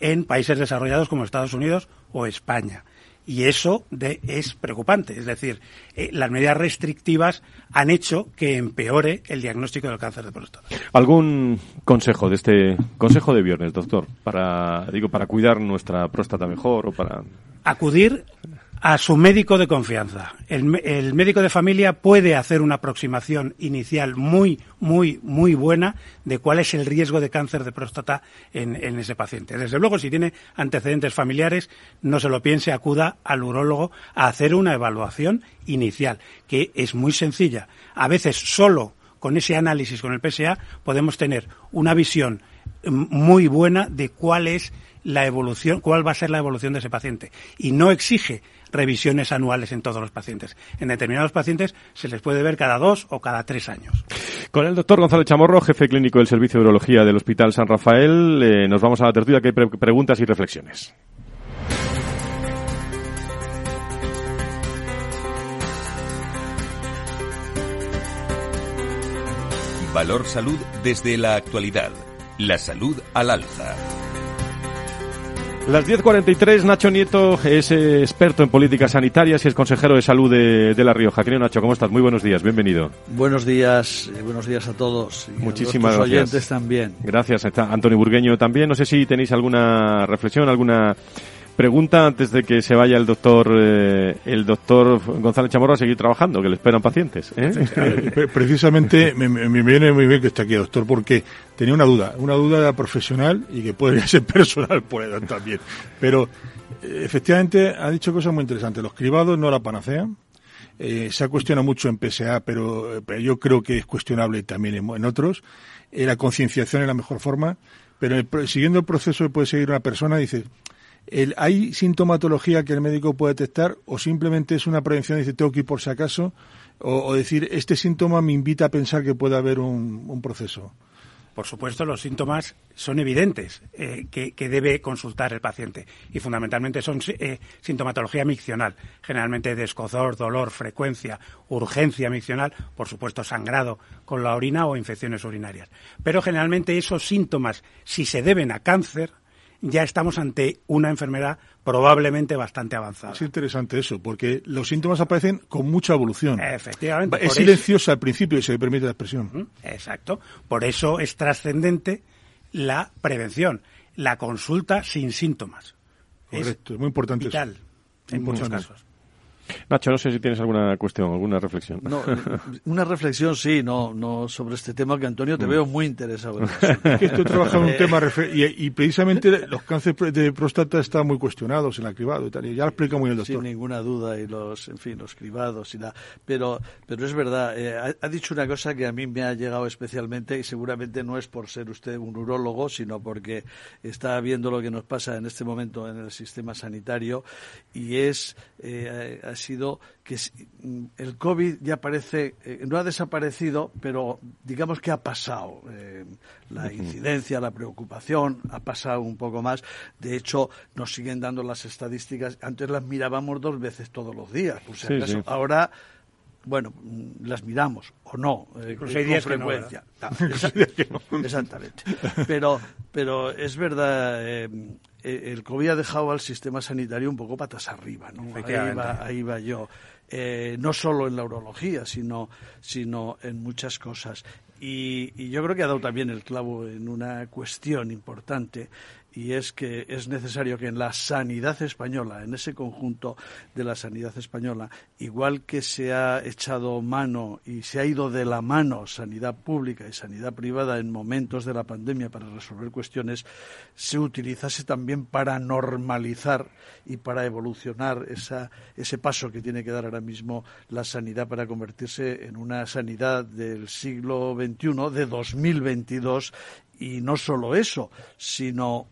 [SPEAKER 12] en países desarrollados como Estados Unidos o España. Y eso es preocupante. Es decir, eh, las medidas restrictivas han hecho que empeore el diagnóstico del cáncer de próstata.
[SPEAKER 2] ¿Algún consejo de este consejo de viernes, doctor, para digo para cuidar nuestra próstata mejor o para
[SPEAKER 12] acudir a su médico de confianza. El, médico de familia puede hacer una aproximación inicial muy, muy, muy buena de cuál es el riesgo de cáncer de próstata en, ese paciente. Desde luego, si tiene antecedentes familiares, no se lo piense, acuda al urólogo a hacer una evaluación inicial, que es muy sencilla. A veces solo con ese análisis con el PSA podemos tener una visión muy buena de cuál es la evolución, cuál va a ser la evolución de ese paciente. Y no exige revisiones anuales en todos los pacientes. En determinados pacientes se les puede ver cada dos o cada tres años.
[SPEAKER 2] Con el doctor Gonzalo Chamorro, jefe clínico del Servicio de Urología del Hospital San Rafael, eh, nos vamos a la tertulia que hay preguntas y reflexiones.
[SPEAKER 1] Valor Salud desde la actualidad. La salud al alza.
[SPEAKER 2] Las 10.43, Nacho Nieto es eh, experto en políticas sanitarias y es consejero de salud de, La Rioja. Querido Nacho, ¿cómo estás? Muy buenos días, bienvenido.
[SPEAKER 13] Buenos días, eh, buenos días a todos.
[SPEAKER 2] Y Muchísimas a
[SPEAKER 13] los oyentes también.
[SPEAKER 2] Gracias, Antonio Burgueño también. No sé si tenéis alguna reflexión, alguna pregunta antes de que se vaya el doctor eh, el doctor González Chamorro a seguir trabajando, que le esperan pacientes.
[SPEAKER 4] ¿eh? Precisamente me, viene muy bien que esté aquí, doctor, porque tenía una duda, una duda profesional y que podría ser personal puede también. Pero eh, efectivamente ha dicho cosas muy interesantes. Los cribados no la panacea. se ha cuestionado mucho en PSA, pero, yo creo que es cuestionable también en, otros. la concienciación es la mejor forma, pero siguiendo el proceso que puede seguir una persona, dice, ¿Hay sintomatología que el médico puede detectar o simplemente es una prevención dice tengo que ir por si acaso? o, decir, este síntoma me invita a pensar que puede haber un proceso?
[SPEAKER 12] por supuesto, los síntomas son evidentes eh, que, debe consultar el paciente y fundamentalmente son eh, sintomatología miccional, generalmente descozor, dolor, frecuencia, urgencia miccional, por supuesto sangrado con la orina o infecciones urinarias. Pero generalmente esos síntomas, si se deben a cáncer, ya estamos ante una enfermedad probablemente bastante avanzada.
[SPEAKER 4] Es interesante eso, porque los síntomas aparecen con mucha evolución.
[SPEAKER 12] Efectivamente.
[SPEAKER 4] Es silenciosa al principio y se le permite la expresión.
[SPEAKER 12] Exacto. Por eso es trascendente la prevención, la consulta sin síntomas.
[SPEAKER 4] Correcto, es muy importante
[SPEAKER 12] vital en muchos casos.
[SPEAKER 2] Nacho, no sé si tienes alguna cuestión, alguna reflexión.
[SPEAKER 13] No, una reflexión sí, no, no sobre este tema que Antonio te mm. veo muy interesado.
[SPEAKER 4] En que estoy trabajando en un tema y, precisamente los cánceres de próstata están muy cuestionados en la cribado y tal. Y ya lo explica muy el doctor.
[SPEAKER 13] Sin ninguna duda y los, en fin, los cribados y la. Pero, pero es verdad. Eh, ha, dicho una cosa que a mí me ha llegado especialmente y seguramente no es por ser usted un urólogo, sino porque está viendo lo que nos pasa en este momento en el sistema sanitario y es eh, ha sido que mm, el COVID ya parece, eh, no ha desaparecido, pero digamos que ha pasado. Eh, la incidencia, la preocupación ha pasado un poco más. De hecho, nos siguen dando las estadísticas. Antes las mirábamos dos veces todos los días, por si acaso. Ahora bueno, mm, las miramos o no,
[SPEAKER 12] eh, con frecuencia.
[SPEAKER 13] exactamente. Pero, pero es verdad, eh, el COVID ha dejado al sistema sanitario un poco patas arriba, ¿no? Ahí va, yo. Eh, no solo en la urología, sino, sino en muchas cosas. y, yo creo que ha dado también el clavo en una cuestión importante y es que es necesario que en la sanidad española, en ese conjunto de la sanidad española, igual que se ha echado mano y se ha ido de la mano sanidad pública y sanidad privada en momentos de la pandemia para resolver cuestiones, se utilizase también para normalizar y para evolucionar esa, ese paso que tiene que dar ahora mismo la sanidad para convertirse en una sanidad del siglo XXI, de 2022, y no solo eso, sino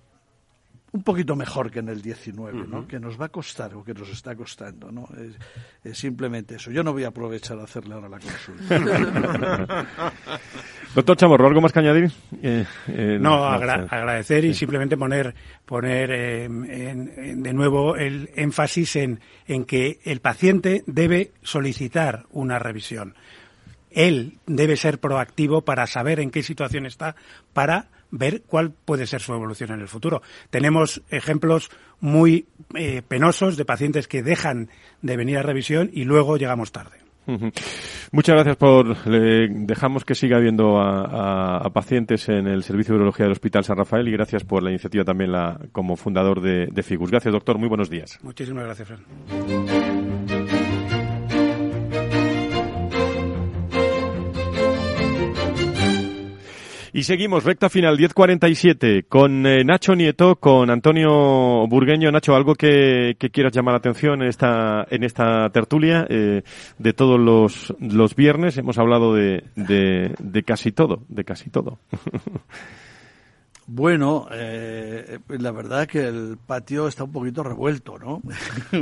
[SPEAKER 13] un poquito mejor que en el 19, ¿no? Que nos va a costar o que nos está costando, ¿no? Es, simplemente eso. Yo no voy a aprovechar a hacerle ahora la consulta.
[SPEAKER 2] Doctor Chamorro, ¿algo más que añadir? Eh,
[SPEAKER 12] eh, no, agradecer y simplemente poner, poner eh, de nuevo el énfasis en, en que el paciente debe solicitar una revisión. Él debe ser proactivo para saber en qué situación está, para ver cuál puede ser su evolución en el futuro. Tenemos ejemplos muy eh, penosos de pacientes que dejan de venir a revisión y luego llegamos tarde.
[SPEAKER 2] Muchas gracias por. dejamos que siga habiendo a, pacientes en el Servicio de Urología del Hospital San Rafael y gracias por la iniciativa también la, como fundador de, de FIGUS. Gracias, doctor. Muy buenos días.
[SPEAKER 12] Muchísimas gracias, Fran.
[SPEAKER 2] Y seguimos, recta final, 10.47, con eh, Nacho Nieto, con Antonio Burgueño. Nacho, ¿algo que, quieras llamar la atención en esta, en esta tertulia eh, de todos los, los viernes? Hemos hablado de, de, casi todo, de casi todo.
[SPEAKER 13] Bueno, eh, la verdad que el patio está un poquito revuelto, ¿no?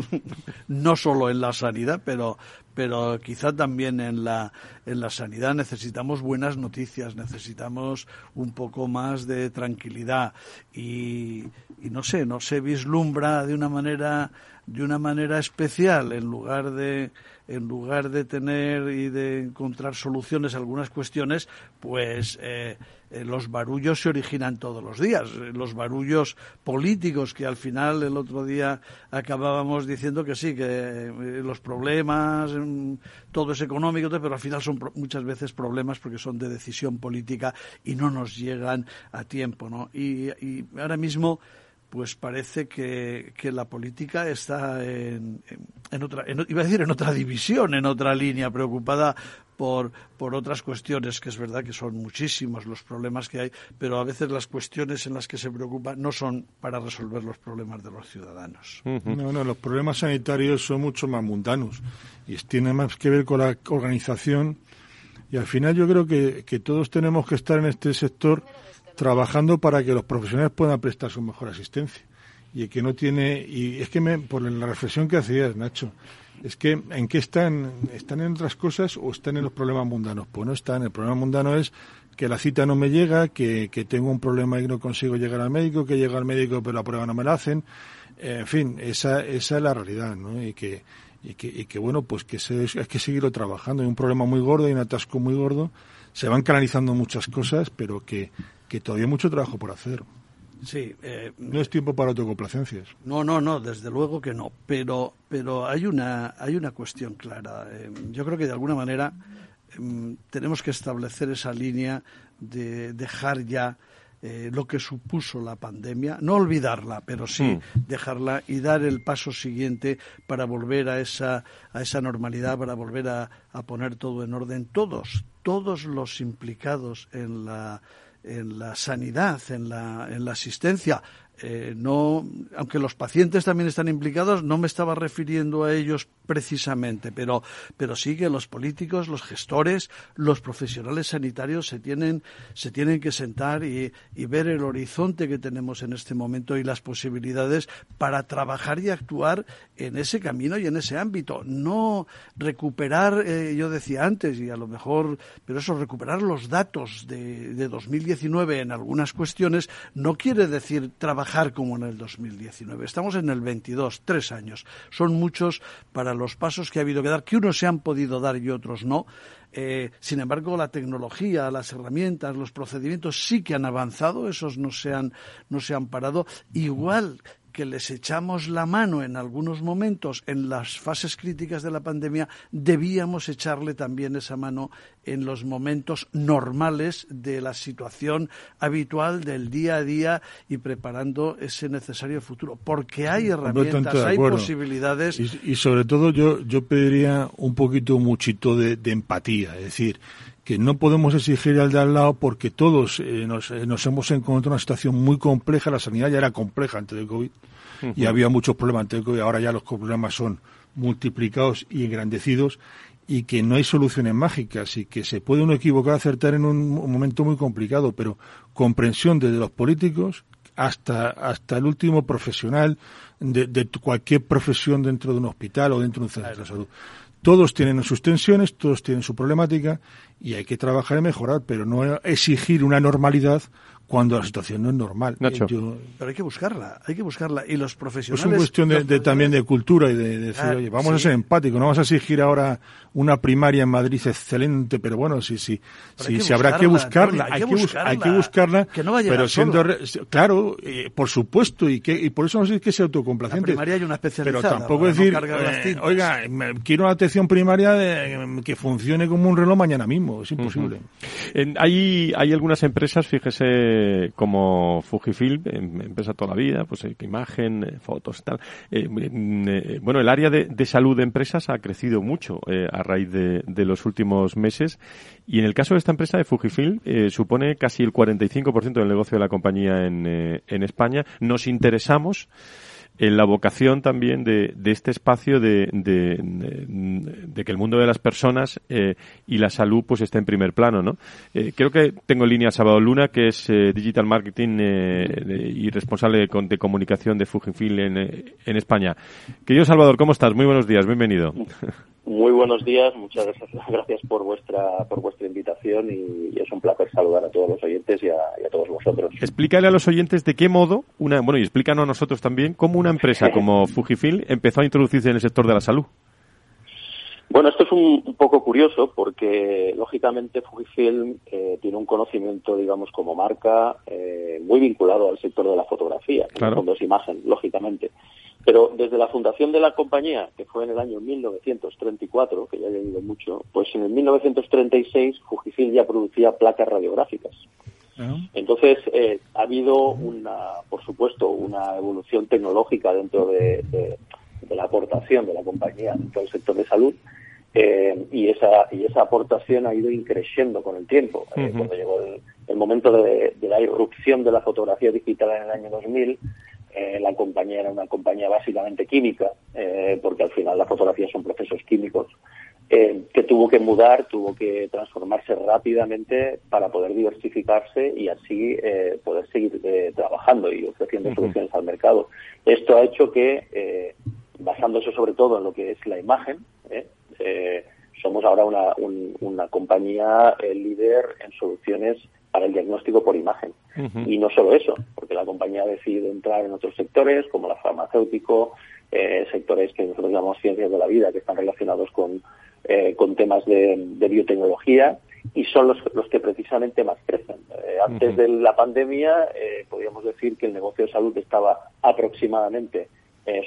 [SPEAKER 13] no solo en la sanidad, pero, pero quizá también en la, en la sanidad necesitamos buenas noticias, necesitamos un poco más de tranquilidad. Y, no sé, no se vislumbra de una manera de una manera especial en lugar de en lugar de tener y de encontrar soluciones a algunas cuestiones, pues eh, eh, los barullos se originan todos los días. Los barullos políticos que al final el otro día acabábamos diciendo que sí, que eh, los problemas, mm, todo es económico, pero al final son muchas veces problemas porque son de decisión política y no nos llegan a tiempo, ¿no? y ahora mismo pues parece que, que la política está en, en, otra, iba a decir en otra división, en otra línea, preocupada por, por otras cuestiones, que es verdad que son muchísimos los problemas que hay, pero a veces las cuestiones en las que se preocupa no son para resolver los problemas de los ciudadanos.
[SPEAKER 4] No, no, los problemas sanitarios son mucho más mundanos y tienen más que ver con la organización y al final yo creo que, que todos tenemos que estar en este sector trabajando para que los profesionales puedan prestar su mejor asistencia. Y el que no tiene, y es que me, por la reflexión que hacías, Nacho, es que ¿en qué están? ¿Están en otras cosas o están en los problemas mundanos? Pues no están. El problema mundano es que la cita no me llega, que, que tengo un problema y no consigo llegar al médico, que llego al médico pero la prueba no me la hacen. En fin, esa, esa es la realidad, ¿no? Y que, y que, y que bueno, pues que se, hay que seguirlo trabajando. Hay un problema muy gordo, hay un atasco muy gordo. Se van canalizando muchas cosas, pero que, que todavía hay mucho trabajo por hacer.
[SPEAKER 13] Sí. Eh,
[SPEAKER 4] no es tiempo para autocomplacencias.
[SPEAKER 13] No, no, no, desde luego que no. Pero, pero hay una, hay una cuestión clara. Eh, yo creo que de alguna manera eh, tenemos que establecer esa línea de dejar ya eh, lo que supuso la pandemia, no olvidarla, pero sí
[SPEAKER 2] Mm.
[SPEAKER 13] dejarla y dar el paso siguiente para volver a esa, a esa normalidad, para volver a, a poner todo en orden. Todos, todos los implicados en la, en la sanidad, en la, en la asistencia, eh, no, aunque los pacientes también están implicados, no me estaba refiriendo a ellos precisamente, pero, pero sí que los políticos, los gestores, los profesionales sanitarios se tienen, se tienen que sentar y, y ver el horizonte que tenemos en este momento y las posibilidades para trabajar y actuar en ese camino y en ese ámbito. No recuperar, eh, yo decía antes, y a lo mejor, pero eso, recuperar los datos de, de 2019 en algunas cuestiones no quiere decir trabajar como en el 2019. Estamos en el 22, tres años. Son muchos para los pasos que ha habido que dar, que unos se han podido dar y otros no. Eh, sin embargo, la tecnología, las herramientas, los procedimientos sí que han avanzado, esos no se han, no se han parado. Igual que les echamos la mano en algunos momentos en las fases críticas de la pandemia, debíamos echarle también esa mano en los momentos normales de la situación habitual del día a día y preparando ese necesario futuro. Porque hay herramientas, hay posibilidades.
[SPEAKER 4] Y, y sobre todo yo, yo pediría un poquito, muchito de, de empatía. Es decir, que no podemos exigir al de al lado porque todos eh, nos, eh, nos hemos encontrado en una situación muy compleja. La sanidad ya era compleja antes del COVID y había muchos problemas antes del COVID. Ahora ya los problemas son multiplicados y engrandecidos y que no hay soluciones mágicas y que se puede uno equivocar, acertar en un mo- momento muy complicado, pero comprensión desde los políticos hasta, hasta el último profesional de, de cualquier profesión dentro de un hospital o dentro de un centro de salud. Todos tienen sus tensiones, todos tienen su problemática y hay que trabajar y mejorar, pero no exigir una normalidad cuando la situación no es normal.
[SPEAKER 2] Nacho.
[SPEAKER 4] Eh, yo-
[SPEAKER 13] Pero hay que buscarla, hay que buscarla. Y los
[SPEAKER 4] pues
[SPEAKER 13] profesionales.
[SPEAKER 4] es una cuestión de, también de cultura y de, de decir,
[SPEAKER 13] Ah,
[SPEAKER 4] oye, vamos a ser empáticos, no vamos a exigir ahora una primaria en Madrid excelente, pero bueno, sí, sí,
[SPEAKER 13] Pero
[SPEAKER 4] sí, sí habrá que
[SPEAKER 13] buscarla,
[SPEAKER 4] buscarla, hay, que bus- hay que buscarla,
[SPEAKER 13] Que no va a llegar
[SPEAKER 4] pero siendo, re- claro, eh, por supuesto, y que y por eso no sé que sea autocomplacente.
[SPEAKER 13] La primaria hay una
[SPEAKER 4] Pero
[SPEAKER 13] especializada
[SPEAKER 4] tampoco
[SPEAKER 13] para no
[SPEAKER 4] decir, eh, oiga, me- quiero una atención primaria de- que funcione como un reloj mañana mismo, es imposible.
[SPEAKER 2] En- hay, hay algunas empresas, fíjese, como Fujifilm, em- empresa toda la vida, pues eh, imagen, eh, fotos, tal. Eh, mm, eh, bueno, el área de, de salud de empresas ha crecido mucho eh, a raíz de, de los últimos meses. Y en el caso de esta empresa de Fujifilm, eh, supone casi el 45% del negocio de la compañía en, eh, en España. Nos interesamos en la vocación también de, de este espacio de, de, que el mundo de las personas eh, y la salud pues esté en primer plano, ¿no? Eh, creo que tengo en línea a Salvador Luna, que es eh, Digital Marketing eh, y responsable de comunicación de Fujifilm en, eh, en España. Querido Salvador, ¿cómo estás? Muy buenos días, bienvenido.
[SPEAKER 14] Muy buenos días, muchas gracias, por vuestra por vuestra invitación y, y es un placer saludar a todos los oyentes y a, y a todos vosotros.
[SPEAKER 2] Explícale a los oyentes de qué modo, una, bueno, y explícanos a nosotros también, cómo una empresa como Fujifilm empezó a introducirse en el sector de la salud.
[SPEAKER 14] Bueno, esto es un, un poco curioso porque lógicamente Fujifilm eh, tiene un conocimiento, digamos, como marca eh, muy vinculado al sector de la fotografía,
[SPEAKER 2] Claro.
[SPEAKER 14] el fondo es imagen, lógicamente. Pero desde la fundación de la compañía, que fue en el año 1934, que ya ha vivido mucho, pues en el 1936 Fujifilm ya producía placas radiográficas. Entonces, eh, ha habido una, por supuesto, una evolución tecnológica dentro de, de- de la aportación de la compañía dentro del sector de salud eh, y esa y esa aportación ha ido increciendo con el tiempo. Eh. Cuando llegó el, el momento de, de la irrupción de la fotografía digital en el año 2000, eh, la compañía era una compañía básicamente química, eh, porque al final la fotografía son procesos químicos, eh, que tuvo que mudar, tuvo que transformarse rápidamente para poder diversificarse y así eh, poder seguir eh, trabajando y ofreciendo soluciones al mercado. Esto ha hecho que eh, basándose sobre todo en lo que es la imagen. somos ahora una, una compañía líder en soluciones para el diagnóstico por imagen. Y no solo eso, porque la compañía ha decidido entrar en otros sectores, como la farmacéutico, eh, sectores que nosotros llamamos ciencias de la vida, que están relacionados con, eh, con temas de, biotecnología y son los, los que precisamente más crecen. Eh, antes de la pandemia, podríamos decir que el negocio de salud estaba aproximadamente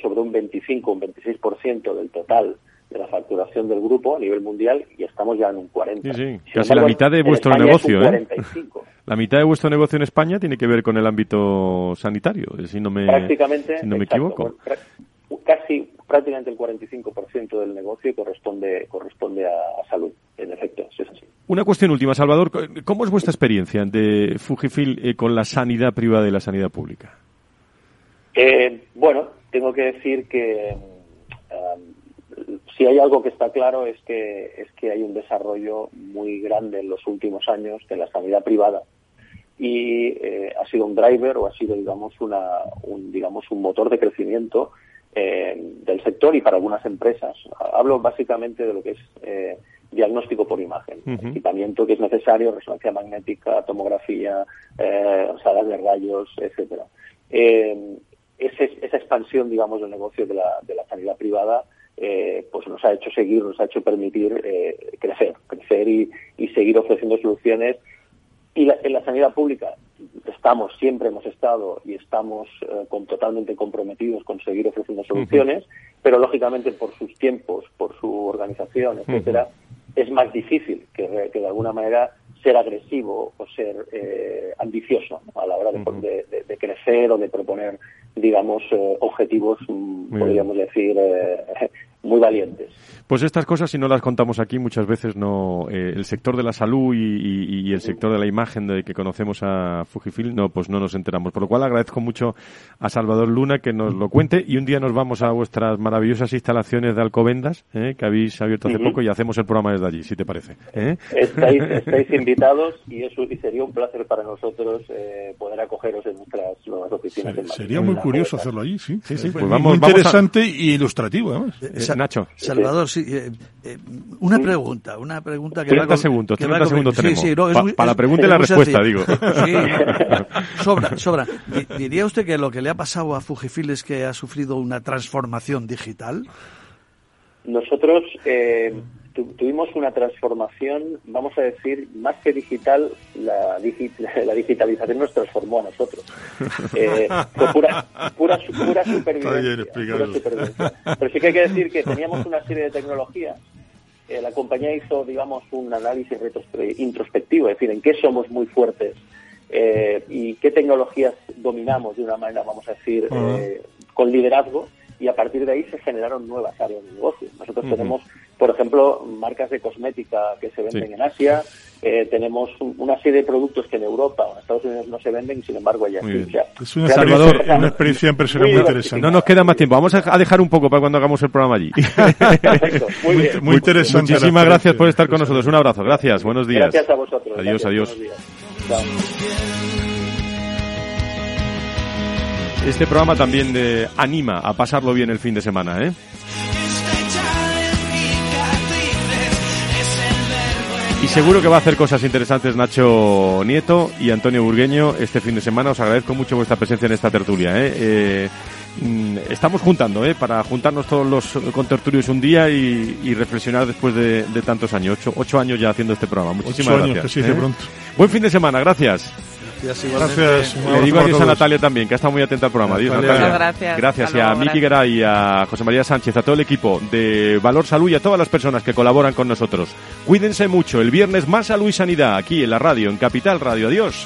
[SPEAKER 14] sobre un 25, un 26% del total de la facturación del grupo a nivel mundial y estamos ya en un 40.
[SPEAKER 2] Sí, sí. Casi la mitad de vuestro negocio, ¿eh? La mitad de vuestro negocio en España tiene que ver con el ámbito sanitario, si no me,
[SPEAKER 14] Prácticamente,
[SPEAKER 2] si no me equivoco
[SPEAKER 14] casi prácticamente el 45% del negocio corresponde corresponde a, salud, en efecto, es así.
[SPEAKER 2] Una cuestión última, Salvador, ¿cómo es vuestra experiencia de Fujifil eh, con la sanidad privada y la sanidad pública?
[SPEAKER 14] Eh, bueno, tengo que decir que um, si hay algo que está claro es que es que hay un desarrollo muy grande en los últimos años de la sanidad privada y eh, ha sido un driver o ha sido digamos una un digamos un motor de crecimiento eh, del sector y para algunas empresas. Hablo básicamente de lo que es eh, diagnóstico por imagen, equipamiento que es necesario, resonancia magnética, tomografía, eh, salas de rayos, etcétera. Eh, esa expansión, digamos, del negocio de la, de la sanidad privada pues nos ha hecho seguir, nos ha hecho permitir crecer, crecer y, y, seguir ofreciendo soluciones. Y en la sanidad pública estamos, siempre hemos estado y estamos eh, con, totalmente comprometidos con seguir ofreciendo soluciones, pero lógicamente por sus tiempos, por su organización, etcétera, es más difícil que, de alguna manera ser agresivo o ser eh, ambicioso a la hora de, de, crecer o de proponer, digamos, eh, objetivos, mm, podríamos decir, muy valientes.
[SPEAKER 2] Pues estas cosas, si no las contamos aquí, muchas veces no. Eh, el sector de la salud y, el sector de la imagen de que conocemos a Fujifilm, no, pues no nos enteramos. Por lo cual agradezco mucho a Salvador Luna que nos lo cuente y un día nos vamos a vuestras maravillosas instalaciones de Alcobendas, eh, que habéis abierto hace poco, y hacemos el programa desde allí, si te parece.
[SPEAKER 14] ¿eh? Estáis, estáis, invitados y eso sería un placer para nosotros poder acogeros en nuestras nuevas oficinas.
[SPEAKER 4] sería muy curioso hacerlo allí, sí.
[SPEAKER 2] Sí, sí.
[SPEAKER 4] Pues vamos, muy interesante y ilustrativo, además.
[SPEAKER 2] Nacho.
[SPEAKER 13] Salvador, sí. Eh, eh, una pregunta, una pregunta que
[SPEAKER 2] 30 segundos, 30 segundos tenemos. para la pregunta y la respuesta, digo. Sí,
[SPEAKER 13] sobra, sobra. ¿Diría usted que lo que le ha pasado a Fujifilm es que ha sufrido una transformación digital?
[SPEAKER 14] Nosotros eh, tuvimos una transformación, vamos a decir, más que digital, la, la digitalización nos transformó a nosotros. Eh, fue pura, pura, pura, supervivencia, Pero sí que hay que decir que teníamos una serie de tecnologías. Eh, la compañía hizo, digamos, un análisis introspectivo, es decir, en qué somos muy fuertes eh, y qué tecnologías dominamos de una manera, vamos a decir, con liderazgo y a partir de ahí se generaron nuevas áreas de negocio. Nosotros tenemos por ejemplo, marcas de cosmética que se venden en Asia. Eh, tenemos una serie de productos que en Europa o en Estados Unidos no se venden y sin embargo allá sí.
[SPEAKER 4] es una, Salvador, una experiencia empresarial muy, interesante.
[SPEAKER 2] No nos queda más tiempo. Vamos a dejar un poco para cuando hagamos el programa allí.
[SPEAKER 14] Perfecto, muy, bien.
[SPEAKER 4] muy, interesante.
[SPEAKER 2] Muchísimas gracias por estar con nosotros. Un abrazo. Gracias. Buenos días.
[SPEAKER 14] Gracias a vosotros.
[SPEAKER 2] Adiós, adiós. Este programa también de anima a pasarlo bien el fin de semana, ¿eh? Y seguro que va a hacer cosas interesantes Nacho Nieto y Antonio Burgueño este fin de semana. Os agradezco mucho vuestra presencia en esta tertulia. ¿eh? Eh, mm, estamos juntando, ¿eh? Para juntarnos todos los contertulios un día y, reflexionar después de, tantos años. Ocho, años ya haciendo este programa. Muchísimas gracias.
[SPEAKER 4] ¿eh? pronto.
[SPEAKER 2] Buen fin de semana. Gracias.
[SPEAKER 4] Gracias.
[SPEAKER 2] Le digo adiós a Natalia también, que ha estado muy atenta al programa. Adiós, Natalia.
[SPEAKER 11] Gracias.
[SPEAKER 2] Gracias. y a Miki Garay y a José María Sánchez, a todo el equipo de Valor Salud y a todas las personas que colaboran con nosotros. Cuídense mucho. El viernes más salud y sanidad aquí en la radio, en Capital Radio. Adiós.